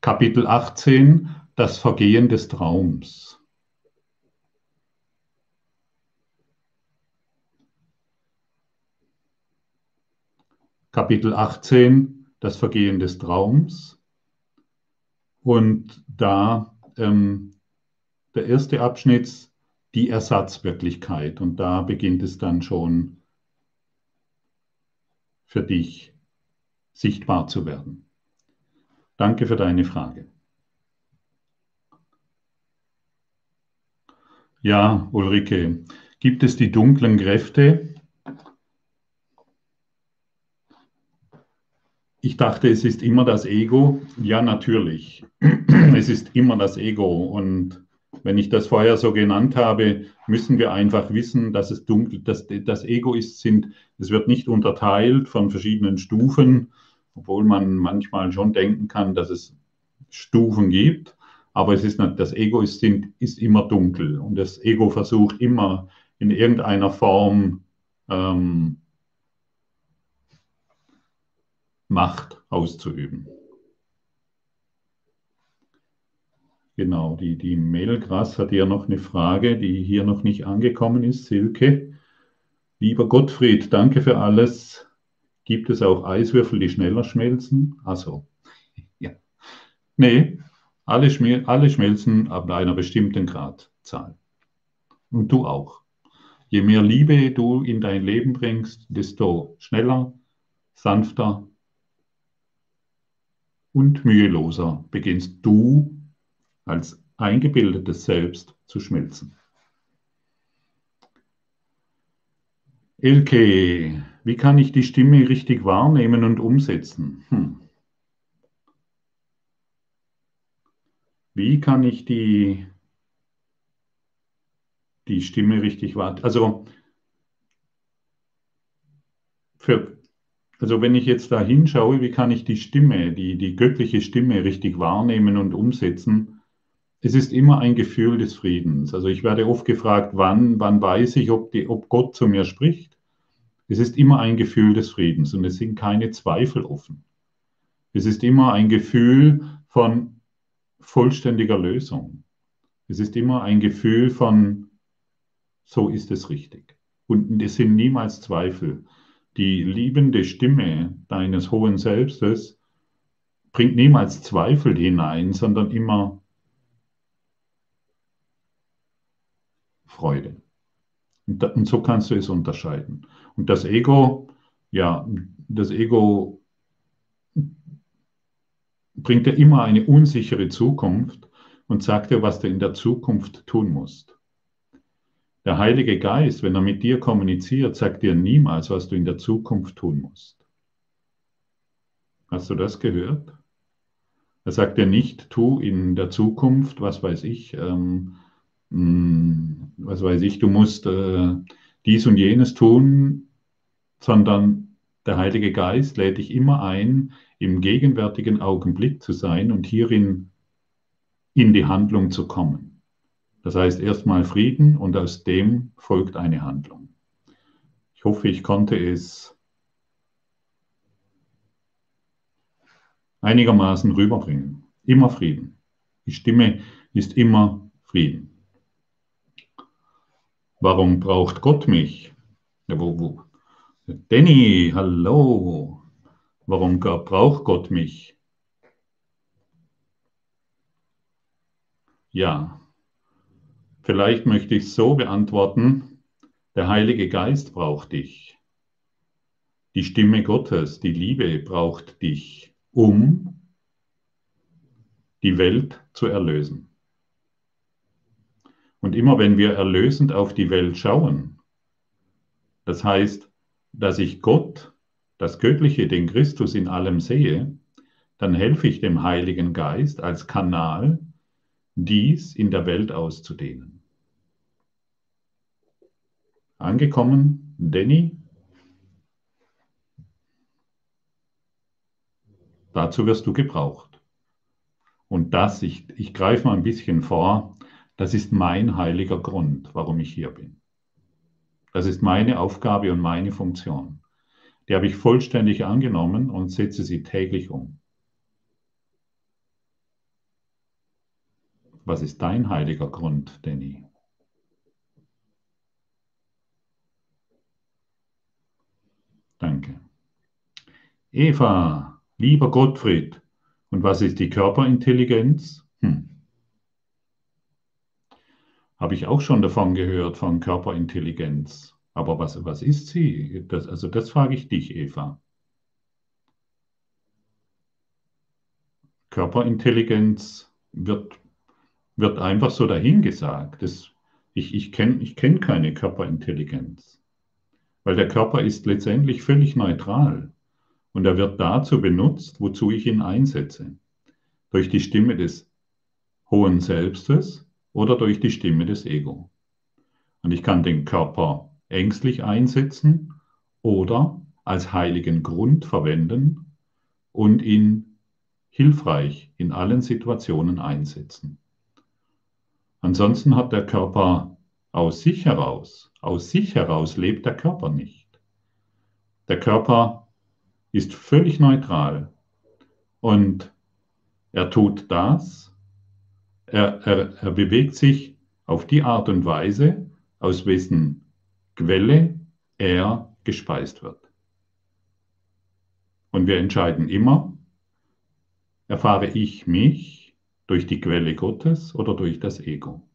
Kapitel 18, das Vergehen des Traums. Kapitel 18, das Vergehen des Traums. Und da ähm, der erste Abschnitt, die Ersatzwirklichkeit. Und da beginnt es dann schon für dich sichtbar zu werden. Danke für deine Frage. Ja, Ulrike, gibt es die dunklen Kräfte? Ich dachte, es ist immer das Ego. Ja, natürlich. Es ist immer das Ego. Und wenn ich das vorher so genannt habe, müssen wir einfach wissen, dass es dunkel, dass das Ego ist, sind, es wird nicht unterteilt von verschiedenen Stufen, obwohl man manchmal schon denken kann, dass es Stufen gibt. Aber es ist nicht, das Ego ist, sind, ist immer dunkel und das Ego versucht immer in irgendeiner Form ähm, Macht auszuüben. Genau, die, die Mailgras hat ja noch eine Frage, die hier noch nicht angekommen ist. Silke, lieber Gottfried, danke für alles. Gibt es auch Eiswürfel, die schneller schmelzen? Also, ja. Nee, alle, schmel alle schmelzen ab einer bestimmten Gradzahl. Und du auch. Je mehr Liebe du in dein Leben bringst, desto schneller, sanfter und müheloser beginnst du als eingebildetes Selbst zu schmelzen. Elke, wie kann ich die Stimme richtig wahrnehmen und umsetzen? Hm. Wie kann ich die, die Stimme richtig wahrnehmen? Also für, also wenn ich jetzt da hinschaue, wie kann ich die Stimme, die, die göttliche Stimme richtig wahrnehmen und umsetzen? Es ist immer ein Gefühl des Friedens. Also ich werde oft gefragt, wann, wann weiß ich, ob, die, ob Gott zu mir spricht? Es ist immer ein Gefühl des Friedens und es sind keine Zweifel offen. Es ist immer ein Gefühl von vollständiger Lösung. Es ist immer ein Gefühl von, so ist es richtig. Und es sind niemals Zweifel. Die liebende Stimme deines hohen Selbstes bringt niemals Zweifel hinein, sondern immer Freude. Und, da, und so kannst du es unterscheiden. Und das Ego, ja, das Ego bringt dir immer eine unsichere Zukunft und sagt dir, was du in der Zukunft tun musst. Der Heilige Geist, wenn er mit dir kommuniziert, sagt dir niemals, was du in der Zukunft tun musst. Hast du das gehört? Er sagt dir nicht, tu in der Zukunft, was weiß ich, ähm, hm, was weiß ich, du musst äh, dies und jenes tun, sondern der Heilige Geist lädt dich immer ein, im gegenwärtigen Augenblick zu sein und hierin in die Handlung zu kommen. Das heißt erstmal Frieden und aus dem folgt eine Handlung. Ich hoffe, ich konnte es einigermaßen rüberbringen. Immer Frieden. Die Stimme ist immer Frieden. Warum braucht Gott mich? Danny, hallo. Warum braucht Gott mich? Ja, vielleicht möchte ich so beantworten, der Heilige Geist braucht dich. Die Stimme Gottes, die Liebe braucht dich, um die Welt zu erlösen. Und immer wenn wir erlösend auf die Welt schauen, das heißt, dass ich Gott, das Göttliche, den Christus in allem sehe, dann helfe ich dem Heiligen Geist als Kanal, dies in der Welt auszudehnen. Angekommen, Danny? Dazu wirst du gebraucht. Und das, ich, ich greife mal ein bisschen vor, das ist mein heiliger Grund, warum ich hier bin. Das ist meine Aufgabe und meine Funktion. Die habe ich vollständig angenommen und setze sie täglich um. Was ist dein heiliger Grund, Danny? Danke. Eva, lieber Gottfried, und was ist die Körperintelligenz? Hm. Habe ich auch schon davon gehört, von Körperintelligenz. Aber was, was ist sie? Das, also das frage ich dich, Eva. Körperintelligenz wird, wird einfach so dahingesagt. Das, ich ich kenne ich kenn keine Körperintelligenz. Weil der Körper ist letztendlich völlig neutral. Und er wird dazu benutzt, wozu ich ihn einsetze. Durch die Stimme des hohen Selbstes oder durch die Stimme des Ego. Und ich kann den Körper ängstlich einsetzen oder als heiligen Grund verwenden und ihn hilfreich in allen Situationen einsetzen. Ansonsten hat der Körper aus sich heraus, aus sich heraus lebt der Körper nicht. Der Körper ist völlig neutral und er tut das, er, er, er bewegt sich auf die Art und Weise, aus wessen Quelle er gespeist wird. Und wir entscheiden immer, erfahre ich mich durch die Quelle Gottes oder durch das Ego.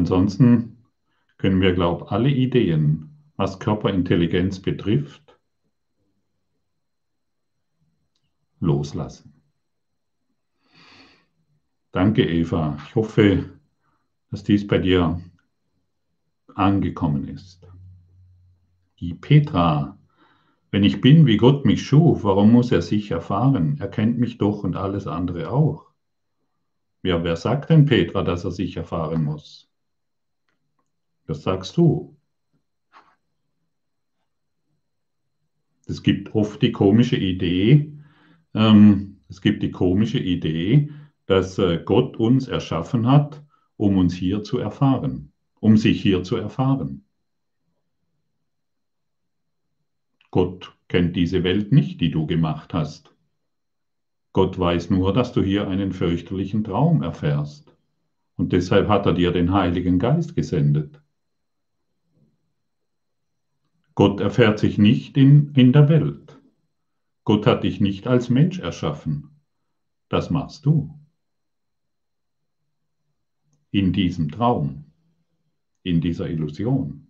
Ansonsten können wir, glaube ich, alle Ideen, was Körperintelligenz betrifft, loslassen. Danke, Eva. Ich hoffe, dass dies bei dir angekommen ist. Die Petra. Wenn ich bin, wie Gott mich schuf, warum muss er sich erfahren? Er kennt mich doch und alles andere auch. Ja, wer sagt denn Petra, dass er sich erfahren muss? Das sagst du. Es gibt oft die komische Idee, ähm, es gibt die komische Idee, dass äh, Gott uns erschaffen hat, um uns hier zu erfahren, um sich hier zu erfahren. Gott kennt diese Welt nicht, die du gemacht hast. Gott weiß nur, dass du hier einen fürchterlichen Traum erfährst. Und deshalb hat er dir den Heiligen Geist gesendet. Gott erfährt sich nicht in, in der Welt. Gott hat dich nicht als Mensch erschaffen. Das machst du. In diesem Traum, in dieser Illusion.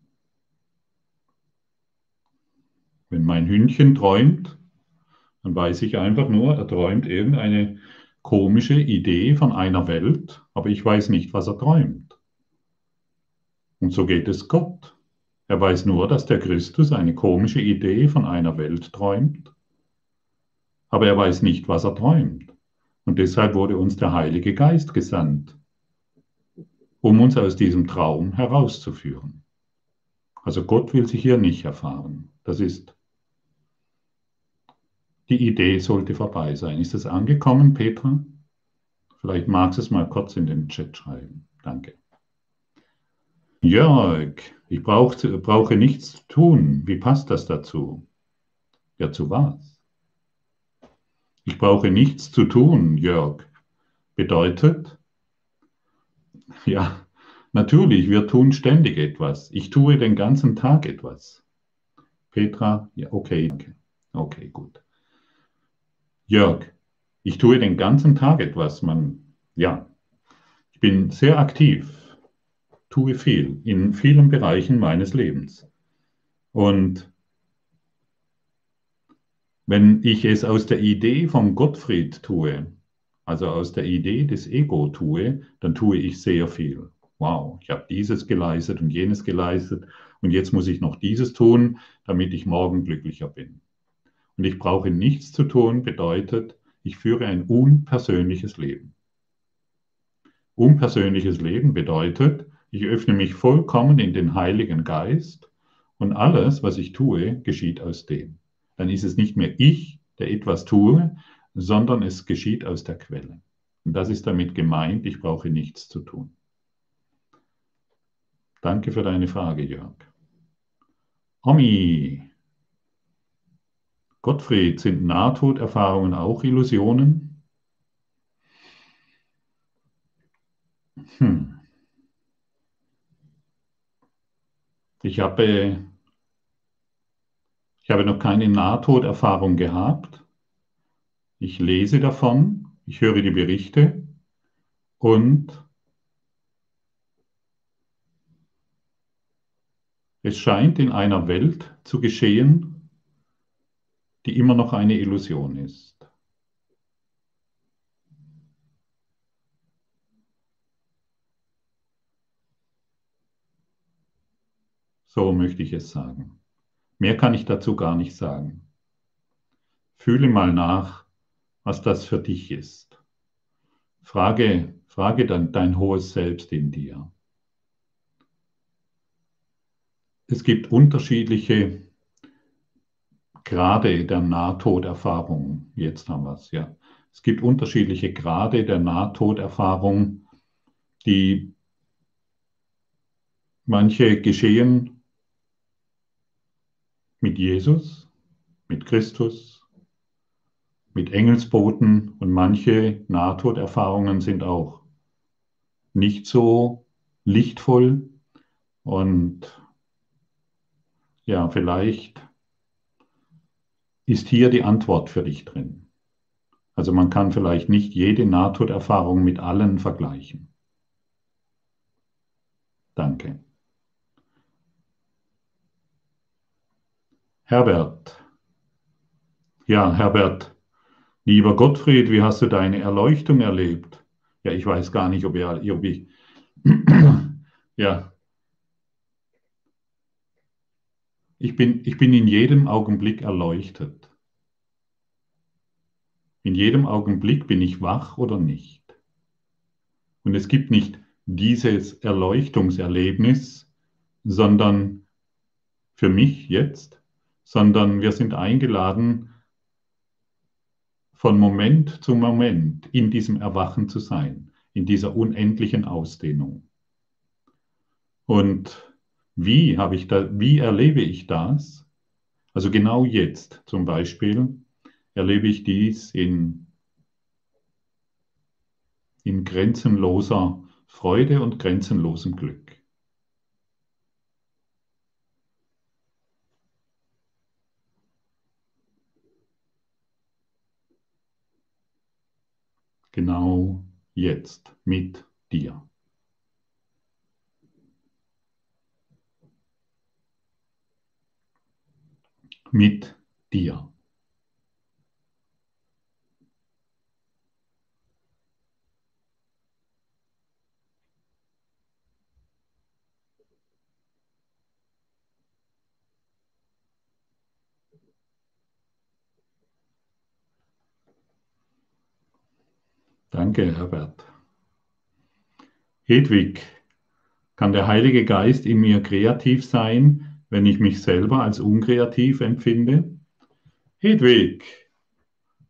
Wenn mein Hündchen träumt, dann weiß ich einfach nur, er träumt irgendeine komische Idee von einer Welt, aber ich weiß nicht, was er träumt. Und so geht es Gott. Er weiß nur, dass der Christus eine komische Idee von einer Welt träumt, aber er weiß nicht, was er träumt. Und deshalb wurde uns der Heilige Geist gesandt, um uns aus diesem Traum herauszuführen. Also Gott will sich hier nicht erfahren. Das ist die Idee sollte vorbei sein. Ist das angekommen, Petra? Vielleicht magst du es mal kurz in den Chat schreiben. Danke. Jörg, ich brauch, brauche nichts tun. Wie passt das dazu? Ja, zu was? Ich brauche nichts zu tun, Jörg. Bedeutet, ja, natürlich, wir tun ständig etwas. Ich tue den ganzen Tag etwas. Petra, ja, okay, okay, okay gut. Jörg, ich tue den ganzen Tag etwas. Man, ja, ich bin sehr aktiv, tue viel in vielen Bereichen meines Lebens. Und wenn ich es aus der Idee von Gottfried tue, also aus der Idee des Ego tue, dann tue ich sehr viel. Wow, ich habe dieses geleistet und jenes geleistet und jetzt muss ich noch dieses tun, damit ich morgen glücklicher bin und ich brauche nichts zu tun, bedeutet, ich führe ein unpersönliches Leben. Unpersönliches Leben bedeutet, ich öffne mich vollkommen in den Heiligen Geist und alles, was ich tue, geschieht aus dem. Dann ist es nicht mehr ich, der etwas tue, sondern es geschieht aus der Quelle. Und das ist damit gemeint, ich brauche nichts zu tun. Danke für deine Frage, Jörg. Omi, Gottfried, sind Nahtoderfahrungen auch Illusionen? Hm. Ich habe, ich habe noch keine Nahtoderfahrung gehabt. Ich lese davon, ich höre die Berichte und es scheint in einer Welt zu geschehen, die immer noch eine Illusion ist. So möchte ich es sagen. Mehr kann ich dazu gar nicht sagen. Fühle mal nach, was das für dich ist. Frage, frage dann dein hohes Selbst in dir. Es gibt unterschiedliche Grade der Nahtoderfahrung. Jetzt haben wir es, ja. Es gibt unterschiedliche Grade der Nahtoderfahrung, die manche geschehen mit Jesus, mit Christus, mit Engelsboten und manche Nahtoderfahrungen sind auch nicht so lichtvoll und ja, vielleicht ist hier die Antwort für dich drin. Also man kann vielleicht nicht jede Nahtoderfahrung mit allen vergleichen. Danke. Herbert. Ja, Herbert. Lieber Gottfried, wie hast du deine Erleuchtung erlebt? Ja, ich weiß gar nicht, ob, ihr, ob ich. ja. Ich bin, ich bin in jedem Augenblick erleuchtet. In jedem Augenblick bin ich wach oder nicht. Und es gibt nicht dieses Erleuchtungserlebnis, sondern für mich jetzt, sondern wir sind eingeladen, von Moment zu Moment in diesem Erwachen zu sein, in dieser unendlichen Ausdehnung. Und wie habe ich da, wie erlebe ich das? Also genau jetzt zum Beispiel erlebe ich dies in, in grenzenloser Freude und grenzenlosem Glück. Genau jetzt mit dir. Mit dir. Danke, Herbert. Hedwig, kann der Heilige Geist in mir kreativ sein, wenn ich mich selber als unkreativ empfinde? Hedwig,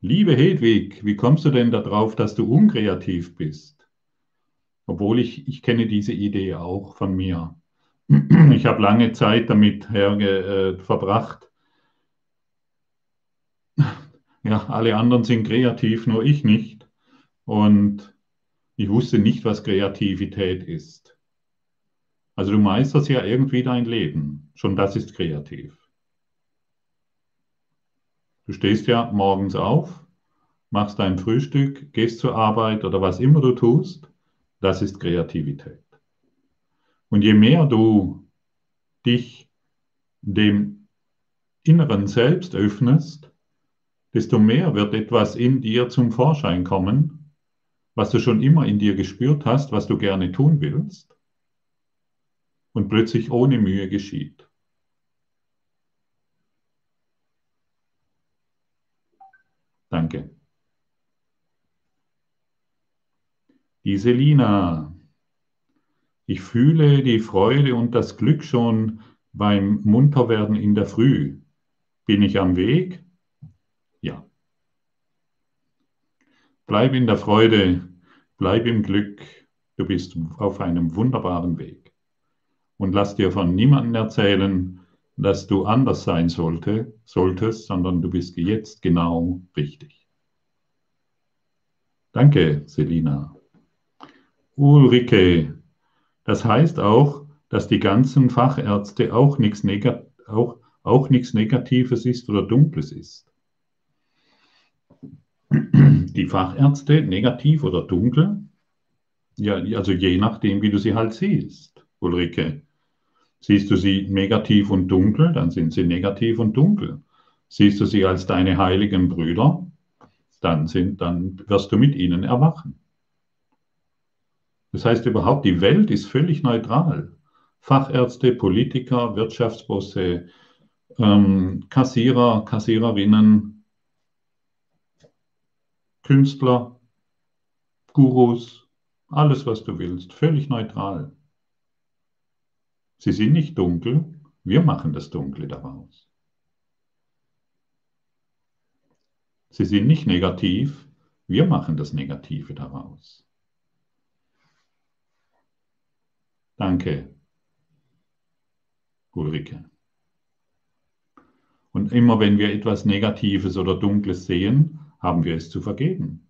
liebe Hedwig, wie kommst du denn darauf, dass du unkreativ bist? Obwohl ich, ich kenne diese Idee auch von mir. Ich habe lange Zeit damit herge, äh, verbracht. Ja, alle anderen sind kreativ, nur ich nicht. Und ich wusste nicht, was Kreativität ist. Also du meisterst ja irgendwie dein Leben. Schon das ist kreativ. Du stehst ja morgens auf, machst dein Frühstück, gehst zur Arbeit oder was immer du tust. Das ist Kreativität. Und je mehr du dich dem inneren Selbst öffnest, desto mehr wird etwas in dir zum Vorschein kommen, was du schon immer in dir gespürt hast, was du gerne tun willst, und plötzlich ohne Mühe geschieht. Danke. Die Selina. Ich fühle die Freude und das Glück schon beim Munterwerden in der Früh. Bin ich am Weg? Ja. Bleib in der Freude, bleib im Glück, du bist auf einem wunderbaren Weg. Und lass dir von niemandem erzählen, dass du anders sein sollte, solltest, sondern du bist jetzt genau richtig. Danke, Selina. Ulrike, das heißt auch, dass die ganzen Fachärzte auch nichts, Negat auch, auch nichts Negatives ist oder Dunkles ist die Fachärzte negativ oder dunkel? Ja, also je nachdem, wie du sie halt siehst, Ulrike. Siehst du sie negativ und dunkel, dann sind sie negativ und dunkel. Siehst du sie als deine heiligen Brüder, dann, sind, dann wirst du mit ihnen erwachen. Das heißt überhaupt, die Welt ist völlig neutral. Fachärzte, Politiker, Wirtschaftsbosse, ähm, Kassierer, Kassiererinnen, Künstler, Gurus, alles, was du willst, völlig neutral. Sie sind nicht dunkel, wir machen das Dunkle daraus. Sie sind nicht negativ, wir machen das Negative daraus. Danke, Ulrike. Und immer wenn wir etwas Negatives oder Dunkles sehen, haben wir es zu vergeben.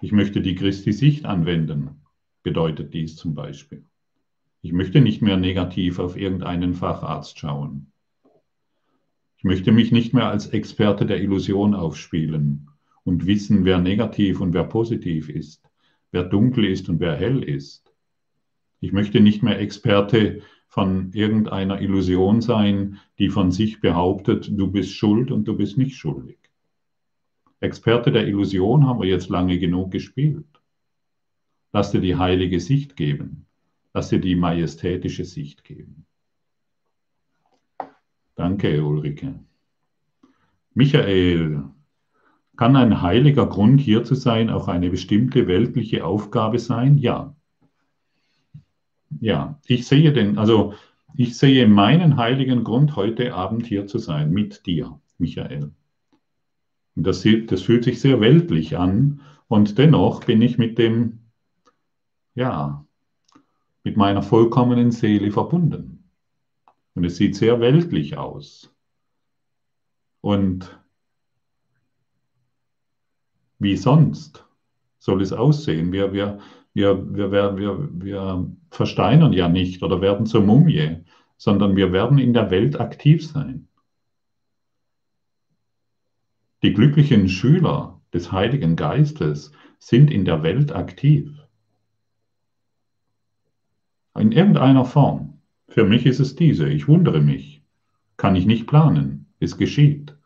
Ich möchte die Christi-Sicht anwenden, bedeutet dies zum Beispiel. Ich möchte nicht mehr negativ auf irgendeinen Facharzt schauen. Ich möchte mich nicht mehr als Experte der Illusion aufspielen und wissen, wer negativ und wer positiv ist, wer dunkel ist und wer hell ist. Ich möchte nicht mehr Experte von irgendeiner Illusion sein, die von sich behauptet, du bist schuld und du bist nicht schuldig. Experte der Illusion haben wir jetzt lange genug gespielt. Lass dir die heilige Sicht geben. Lass dir die majestätische Sicht geben. Danke, Ulrike. Michael, kann ein heiliger Grund hier zu sein auch eine bestimmte weltliche Aufgabe sein? Ja. Ja, ich sehe den, also ich sehe meinen heiligen Grund heute Abend hier zu sein mit dir, Michael. Und das, das fühlt sich sehr weltlich an. Und dennoch bin ich mit dem, ja, mit meiner vollkommenen Seele verbunden. Und es sieht sehr weltlich aus. Und wie sonst soll es aussehen? Wir, wir, Wir, wir, wir, wir versteinern ja nicht oder werden zur Mumie, sondern wir werden in der Welt aktiv sein. Die glücklichen Schüler des Heiligen Geistes sind in der Welt aktiv. In irgendeiner Form. Für mich ist es diese. Ich wundere mich. Kann ich nicht planen. Es geschieht.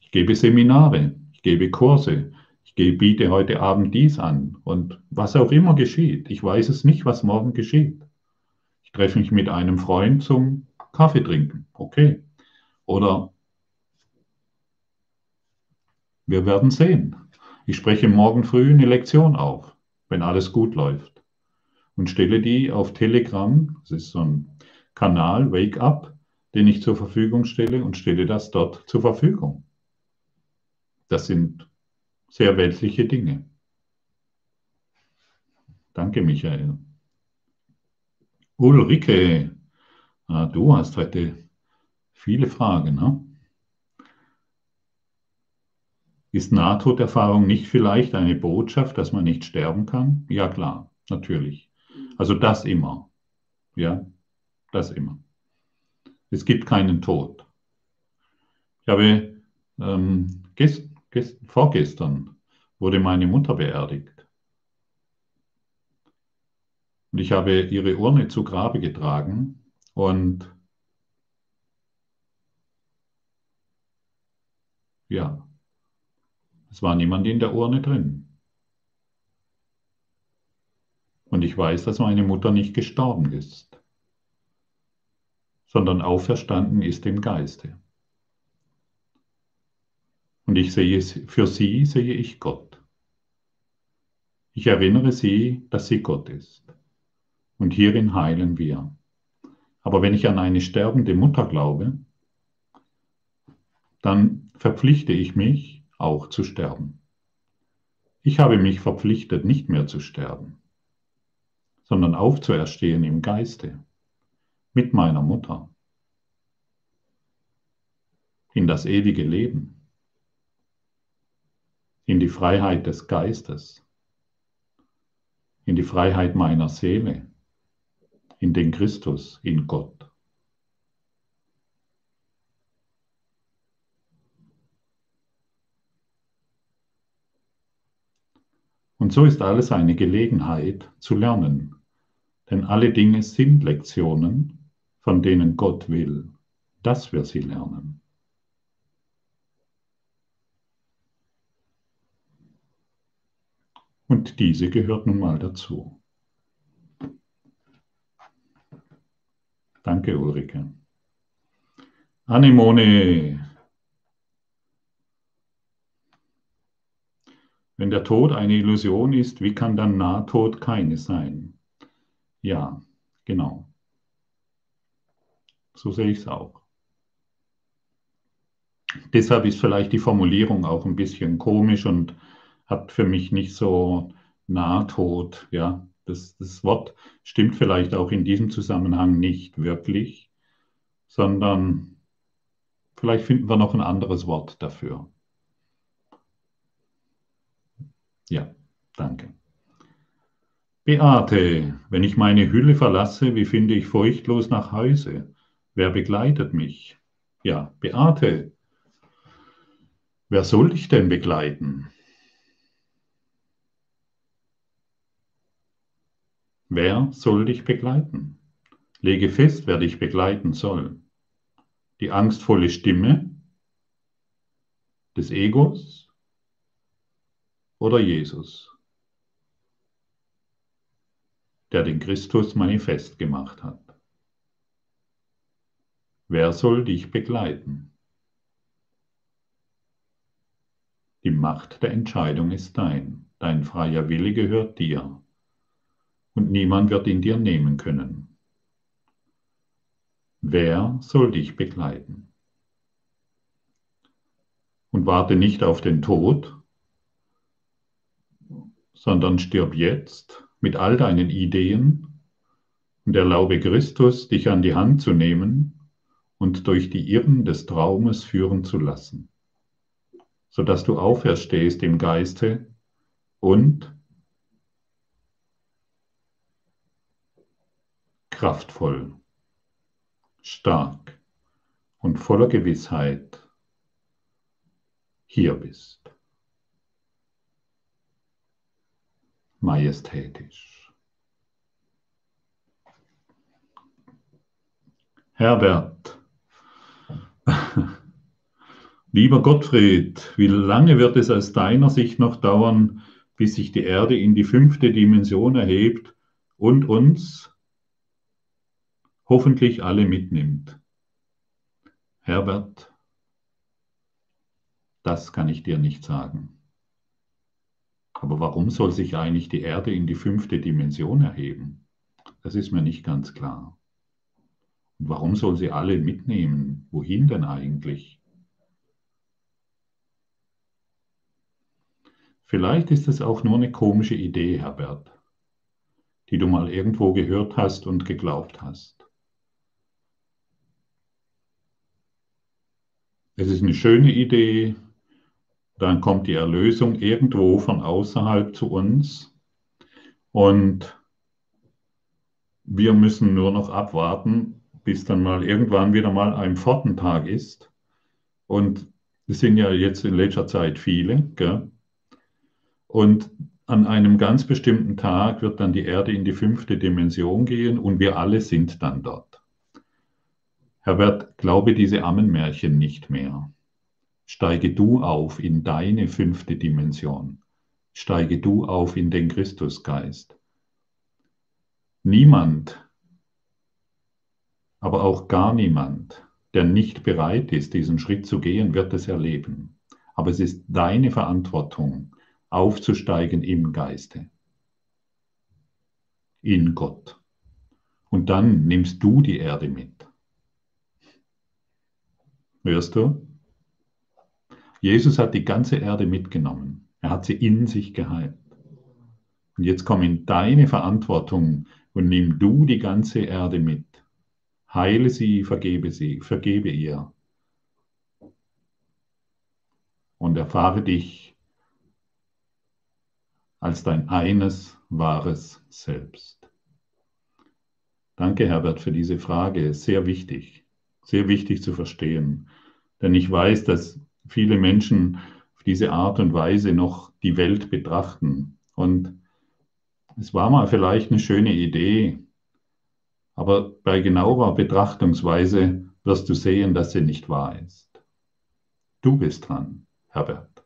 Ich gebe Seminare, ich gebe Kurse, biete heute Abend dies an und was auch immer geschieht. Ich weiß es nicht, was morgen geschieht. Ich treffe mich mit einem Freund zum Kaffee trinken. Okay. Oder wir werden sehen. Ich spreche morgen früh eine Lektion auf, wenn alles gut läuft. Und stelle die auf Telegram, das ist so ein Kanal, Wake Up, den ich zur Verfügung stelle und stelle das dort zur Verfügung. Das sind sehr weltliche Dinge. Danke, Michael. Ulrike, ah, du hast heute viele Fragen. Ne? Ist Nahtoderfahrung nicht vielleicht eine Botschaft, dass man nicht sterben kann? Ja, klar, natürlich. Also das immer. Ja, das immer. Es gibt keinen Tod. Ich habe ähm, gest gest, vorgestern wurde meine Mutter beerdigt. Und ich habe ihre Urne zu Grabe getragen und ja, es war niemand in der Urne drin. Und ich weiß, dass meine Mutter nicht gestorben ist, sondern auferstanden ist im Geiste. Und ich sehe für sie sehe ich Gott. Ich erinnere sie, dass sie Gott ist. Und hierin heilen wir. Aber wenn ich an eine sterbende Mutter glaube, dann verpflichte ich mich auch zu sterben. Ich habe mich verpflichtet, nicht mehr zu sterben, sondern aufzuerstehen im Geiste mit meiner Mutter in das ewige Leben in die Freiheit des Geistes, in die Freiheit meiner Seele, in den Christus, in Gott. Und so ist alles eine Gelegenheit zu lernen, denn alle Dinge sind Lektionen, von denen Gott will, dass wir sie lernen. Und diese gehört nun mal dazu. Danke, Ulrike. Anemone. Wenn der Tod eine Illusion ist, wie kann dann Nahtod keine sein? Ja, genau. So sehe ich es auch. Deshalb ist vielleicht die Formulierung auch ein bisschen komisch und hat für mich nicht so Nahtod. Ja, das, das Wort stimmt vielleicht auch in diesem Zusammenhang nicht wirklich, sondern vielleicht finden wir noch ein anderes Wort dafür. Ja, danke. Beate, wenn ich meine Hülle verlasse, wie finde ich furchtlos nach Hause? Wer begleitet mich? Ja, Beate, wer soll dich denn begleiten? Wer soll dich begleiten? Lege fest, wer dich begleiten soll. Die angstvolle Stimme des Egos oder Jesus, der den Christus manifest gemacht hat. Wer soll dich begleiten? Die Macht der Entscheidung ist dein, dein freier Wille gehört dir und niemand wird ihn dir nehmen können. Wer soll dich begleiten? Und warte nicht auf den Tod, sondern stirb jetzt mit all deinen Ideen und erlaube Christus, dich an die Hand zu nehmen und durch die Irren des Traumes führen zu lassen, sodass du auferstehst im Geiste und kraftvoll, stark und voller Gewissheit hier bist. Majestätisch. Herbert, lieber Gottfried, wie lange wird es aus deiner Sicht noch dauern, bis sich die Erde in die fünfte Dimension erhebt und uns hoffentlich alle mitnimmt? Herbert, das kann ich dir nicht sagen. Aber warum soll sich eigentlich die Erde in die fünfte Dimension erheben? Das ist mir nicht ganz klar. Und warum soll sie alle mitnehmen? Wohin denn eigentlich? Vielleicht ist es auch nur eine komische Idee, Herbert, die du mal irgendwo gehört hast und geglaubt hast. Es ist eine schöne Idee, dann kommt die Erlösung irgendwo von außerhalb zu uns und wir müssen nur noch abwarten, bis dann mal irgendwann wieder mal ein Pfortentag ist. Und es sind ja jetzt in letzter Zeit viele. Gell? Und an einem ganz bestimmten Tag wird dann die Erde in die fünfte Dimension gehen und wir alle sind dann dort. Herbert, glaube diese Ammenmärchen nicht mehr. Steige du auf in deine fünfte Dimension. Steige du auf in den Christusgeist. Niemand, aber auch gar niemand, der nicht bereit ist, diesen Schritt zu gehen, wird es erleben. Aber es ist deine Verantwortung, aufzusteigen im Geiste, in Gott. Und dann nimmst du die Erde mit. Hörst du? Jesus hat die ganze Erde mitgenommen. Er hat sie in sich geheilt. Und jetzt komm in deine Verantwortung und nimm du die ganze Erde mit. Heile sie, vergebe sie, vergebe ihr. Und erfahre dich als dein eines wahres Selbst. Danke, Herbert, für diese Frage. Sehr wichtig sehr wichtig zu verstehen. Denn ich weiß, dass viele Menschen auf diese Art und Weise noch die Welt betrachten. Und es war mal vielleicht eine schöne Idee, aber bei genauer Betrachtungsweise wirst du sehen, dass sie nicht wahr ist. Du bist dran, Herbert.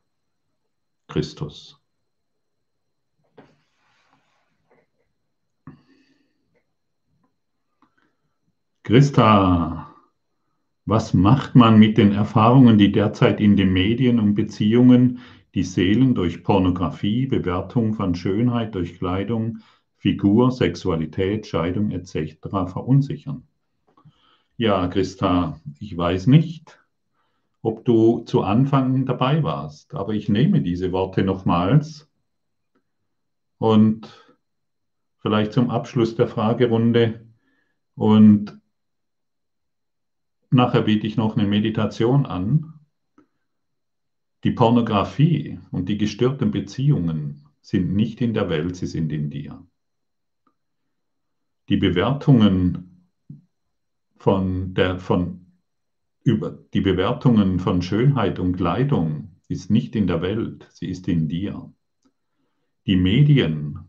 Christus. Christa, was macht man mit den Erfahrungen, die derzeit in den Medien und Beziehungen die Seelen durch Pornografie, Bewertung von Schönheit durch Kleidung, Figur, Sexualität, Scheidung etc. verunsichern? Ja, Christa, ich weiß nicht, ob du zu Anfang dabei warst, aber ich nehme diese Worte nochmals und vielleicht zum Abschluss der Fragerunde und Nachher biete ich noch eine Meditation an. Die Pornografie und die gestörten Beziehungen sind nicht in der Welt, sie sind in dir. Die Bewertungen von, der, von, über, die Bewertungen von Schönheit und Kleidung ist nicht in der Welt, sie ist in dir. Die Medien,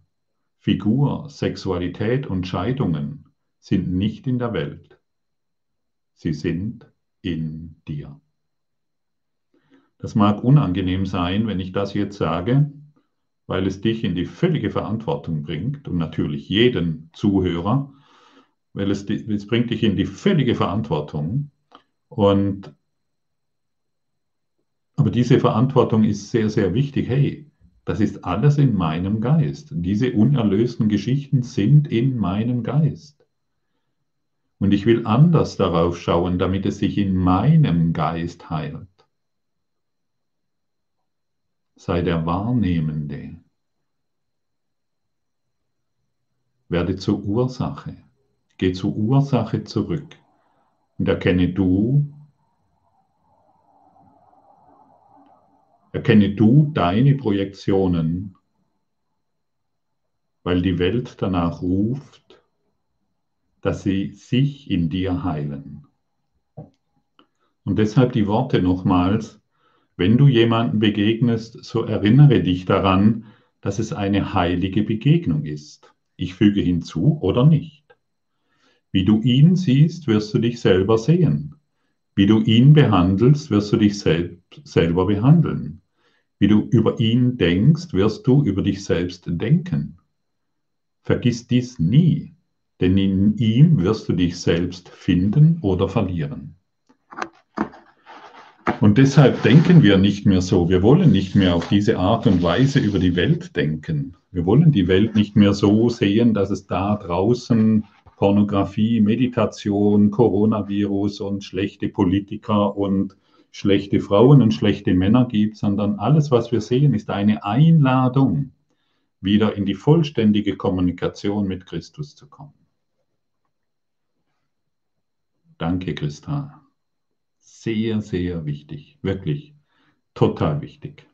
Figur, Sexualität und Scheidungen sind nicht in der Welt, Sie sind in dir. Das mag unangenehm sein, wenn ich das jetzt sage, weil es dich in die völlige Verantwortung bringt und natürlich jeden Zuhörer, weil es, es bringt dich in die völlige Verantwortung. Und aber diese Verantwortung ist sehr, sehr wichtig. Hey, das ist alles in meinem Geist. Diese unerlösten Geschichten sind in meinem Geist. Und ich will anders darauf schauen, damit es sich in meinem Geist heilt. Sei der Wahrnehmende. Werde zur Ursache. Geh zur Ursache zurück und erkenne du, erkenne du deine Projektionen, weil die Welt danach ruft, dass sie sich in dir heilen. Und deshalb die Worte nochmals, wenn du jemanden begegnest, so erinnere dich daran, dass es eine heilige Begegnung ist. Ich füge hinzu oder nicht. Wie du ihn siehst, wirst du dich selber sehen. Wie du ihn behandelst, wirst du dich sel selber behandeln. Wie du über ihn denkst, wirst du über dich selbst denken. Vergiss dies nie, denn in ihm wirst du dich selbst finden oder verlieren. Und deshalb denken wir nicht mehr so. Wir wollen nicht mehr auf diese Art und Weise über die Welt denken. Wir wollen die Welt nicht mehr so sehen, dass es da draußen Pornografie, Meditation, Coronavirus und schlechte Politiker und schlechte Frauen und schlechte Männer gibt, sondern alles, was wir sehen, ist eine Einladung, wieder in die vollständige Kommunikation mit Christus zu kommen. Danke, Christa sehr, sehr wichtig. Wirklich total wichtig.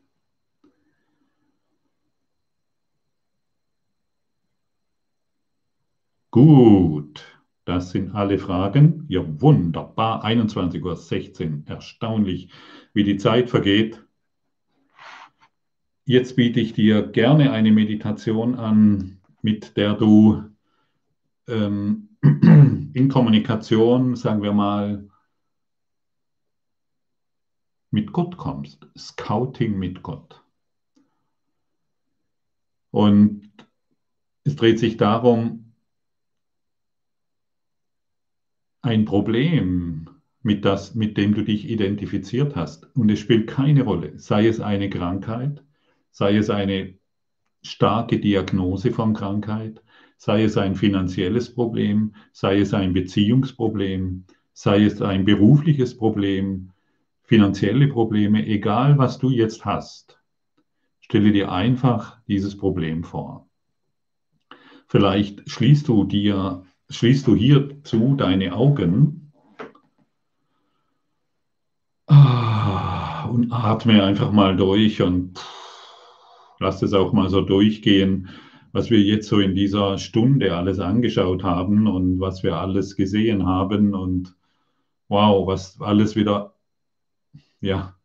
Gut, das sind alle Fragen. Ja, wunderbar. 21.16 Uhr. Erstaunlich, wie die Zeit vergeht. Jetzt biete ich dir gerne eine Meditation an, mit der du ähm, in Kommunikation, sagen wir mal, mit Gott kommst. Scouting mit Gott. Und es dreht sich darum, ein Problem, mit, das, mit dem du dich identifiziert hast. Und es spielt keine Rolle, sei es eine Krankheit, sei es eine starke Diagnose von Krankheit, sei es ein finanzielles Problem, sei es ein Beziehungsproblem, sei es ein berufliches Problem, finanzielle Probleme, egal was du jetzt hast, stelle dir einfach dieses Problem vor. Vielleicht schließt du dir, schließt du hierzu deine Augen ah, und atme einfach mal durch und lass es auch mal so durchgehen, was wir jetzt so in dieser Stunde alles angeschaut haben und was wir alles gesehen haben und wow, was alles wieder ja,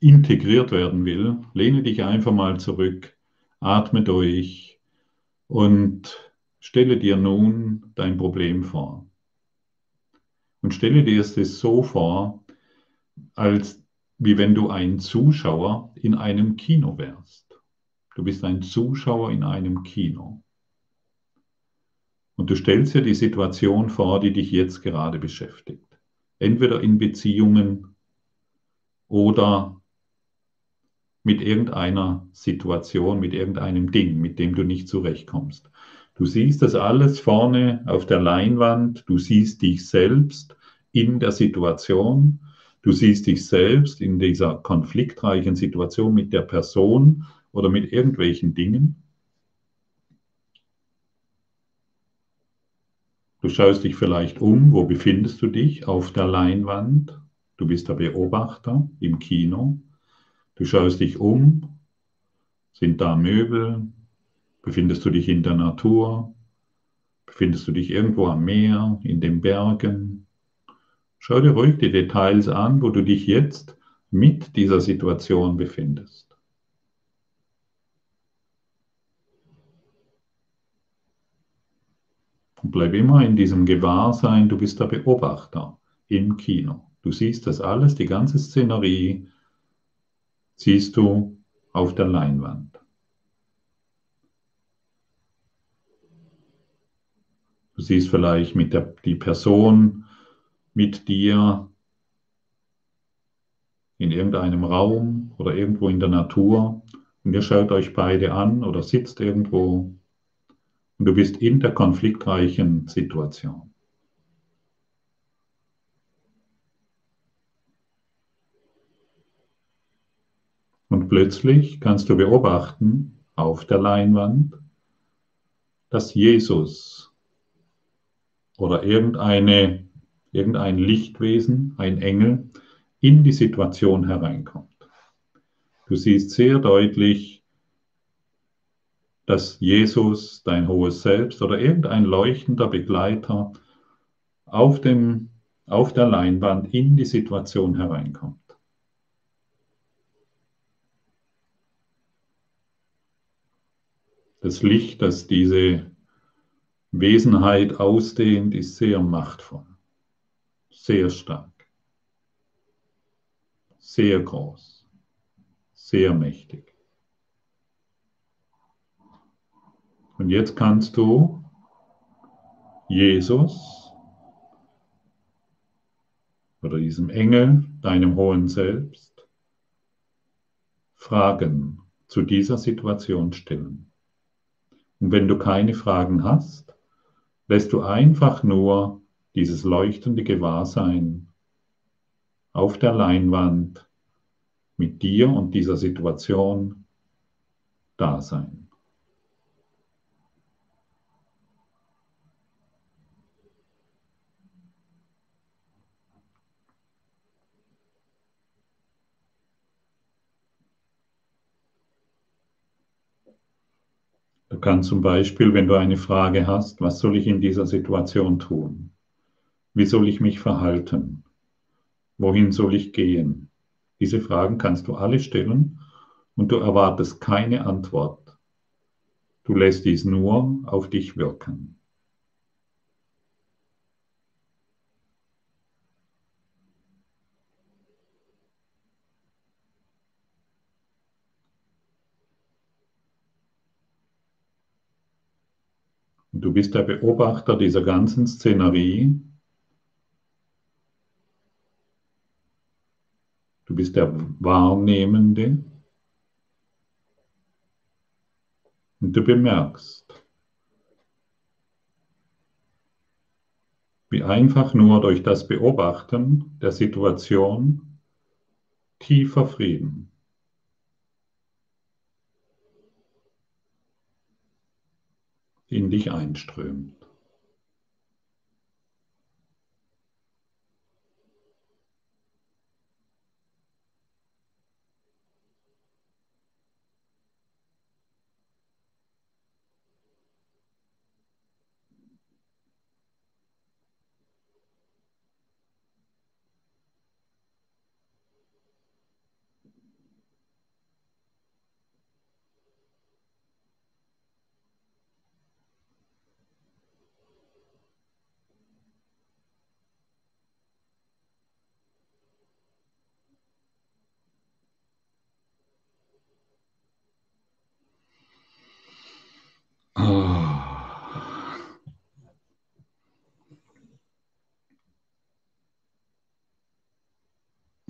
integriert werden will, lehne dich einfach mal zurück, atme durch und stelle dir nun dein Problem vor. Und stelle dir es so vor, als wie wenn du ein Zuschauer in einem Kino wärst. Du bist ein Zuschauer in einem Kino. Und du stellst dir die Situation vor, die dich jetzt gerade beschäftigt. Entweder in Beziehungen oder mit irgendeiner Situation, mit irgendeinem Ding, mit dem du nicht zurechtkommst. Du siehst das alles vorne auf der Leinwand, du siehst dich selbst in der Situation, du siehst dich selbst in dieser konfliktreichen Situation mit der Person oder mit irgendwelchen Dingen. Du schaust dich vielleicht um, wo befindest du dich auf der Leinwand? Du bist der Beobachter im Kino. Du schaust dich um. Sind da Möbel? Befindest du dich in der Natur? Befindest du dich irgendwo am Meer, in den Bergen? Schau dir ruhig die Details an, wo du dich jetzt mit dieser Situation befindest. Und bleib immer in diesem Gewahrsein, du bist der Beobachter im Kino. Du siehst das alles, die ganze Szenerie, siehst du auf der Leinwand. Du siehst vielleicht mit der, die Person mit dir in irgendeinem Raum oder irgendwo in der Natur und ihr schaut euch beide an oder sitzt irgendwo und du bist in der konfliktreichen Situation. Und plötzlich kannst du beobachten auf der Leinwand, dass Jesus oder irgendeine, irgendein Lichtwesen, ein Engel, in die Situation hereinkommt. Du siehst sehr deutlich dass Jesus, dein hohes Selbst oder irgendein leuchtender Begleiter auf, dem, auf der Leinwand in die Situation hereinkommt. Das Licht, das diese Wesenheit ausdehnt, ist sehr machtvoll, sehr stark, sehr groß, sehr mächtig. Und jetzt kannst du Jesus oder diesem Engel, deinem hohen Selbst, Fragen zu dieser Situation stellen. Und wenn du keine Fragen hast, lässt du einfach nur dieses leuchtende Gewahrsein auf der Leinwand mit dir und dieser Situation da sein. Du kannst zum Beispiel, wenn du eine Frage hast, was soll ich in dieser Situation tun? Wie soll ich mich verhalten? Wohin soll ich gehen? Diese Fragen kannst du alle stellen und du erwartest keine Antwort. Du lässt dies nur auf dich wirken. Du bist der Beobachter dieser ganzen Szenerie. Du bist der Wahrnehmende. Und du bemerkst, wie einfach nur durch das Beobachten der Situation tiefer Frieden in dich einströmt.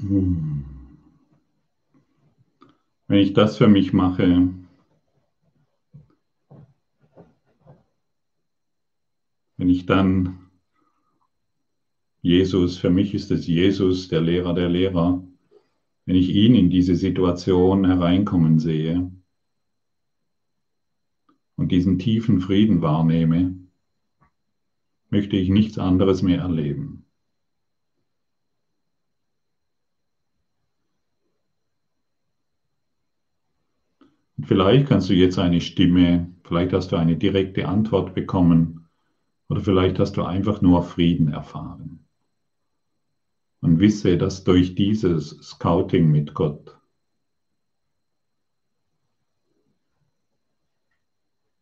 Wenn ich das für mich mache, wenn ich dann Jesus, für mich ist es Jesus, der Lehrer der Lehrer, wenn ich ihn in diese Situation hereinkommen sehe und diesen tiefen Frieden wahrnehme, möchte ich nichts anderes mehr erleben. Vielleicht kannst du jetzt eine Stimme, vielleicht hast du eine direkte Antwort bekommen oder vielleicht hast du einfach nur Frieden erfahren. Und wisse, dass durch dieses Scouting mit Gott,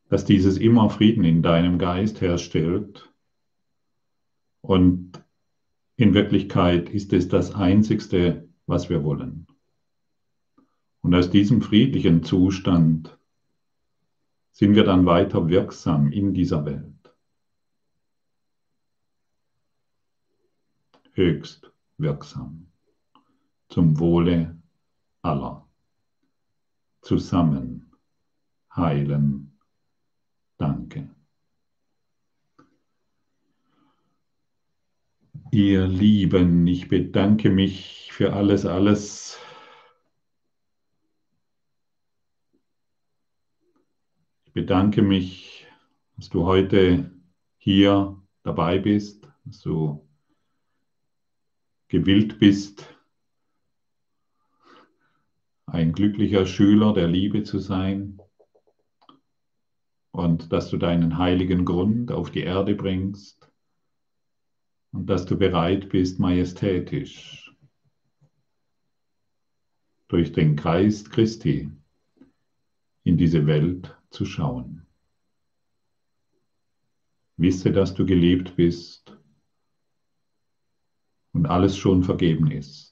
dass dieses immer Frieden in deinem Geist herstellt und in Wirklichkeit ist es das Einzigste, was wir wollen. Und aus diesem friedlichen Zustand sind wir dann weiter wirksam in dieser Welt. Höchst wirksam. Zum Wohle aller. Zusammen heilen. Danke. Ihr Lieben, ich bedanke mich für alles, alles, Ich bedanke mich, dass du heute hier dabei bist, dass du gewillt bist, ein glücklicher Schüler der Liebe zu sein. und dass du deinen heiligen Grund auf die Erde bringst und dass du bereit bist, majestätisch durch den Geist Christi in diese Welt zu schauen. Wisse, dass du geliebt bist und alles schon vergeben ist.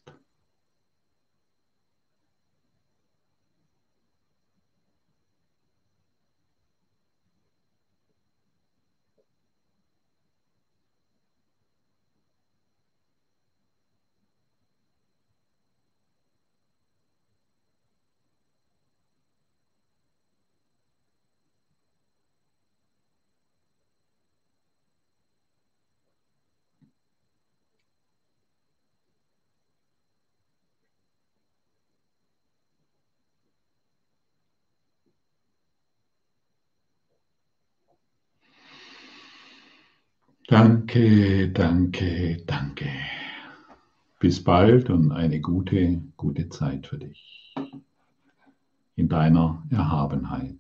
Danke, danke, danke. Bis bald und eine gute, gute Zeit für dich in deiner Erhabenheit.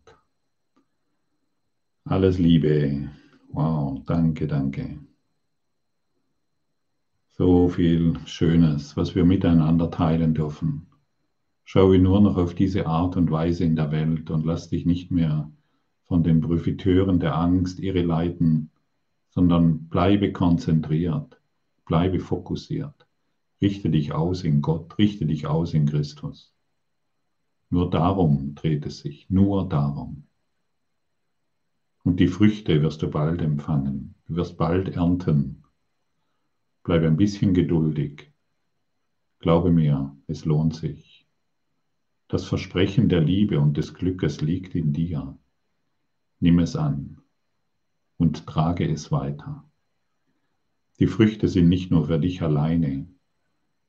Alles Liebe. Wow, danke, danke. So viel Schönes, was wir miteinander teilen dürfen. Schaue nur noch auf diese Art und Weise in der Welt und lass dich nicht mehr von den Profiteuren der Angst irreleiten sondern bleibe konzentriert, bleibe fokussiert. Richte dich aus in Gott, richte dich aus in Christus. Nur darum dreht es sich, nur darum. Und die Früchte wirst du bald empfangen, du wirst bald ernten. Bleibe ein bisschen geduldig. Glaube mir, es lohnt sich. Das Versprechen der Liebe und des Glückes liegt in dir. Nimm es an und trage es weiter. Die Früchte sind nicht nur für dich alleine,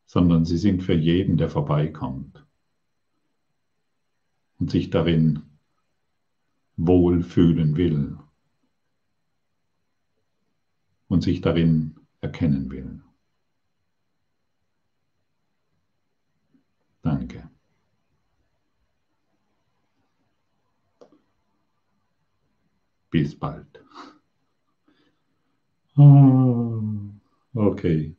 sondern sie sind für jeden, der vorbeikommt und sich darin wohlfühlen will und sich darin erkennen will. Danke. Bis bald. Ah, okay.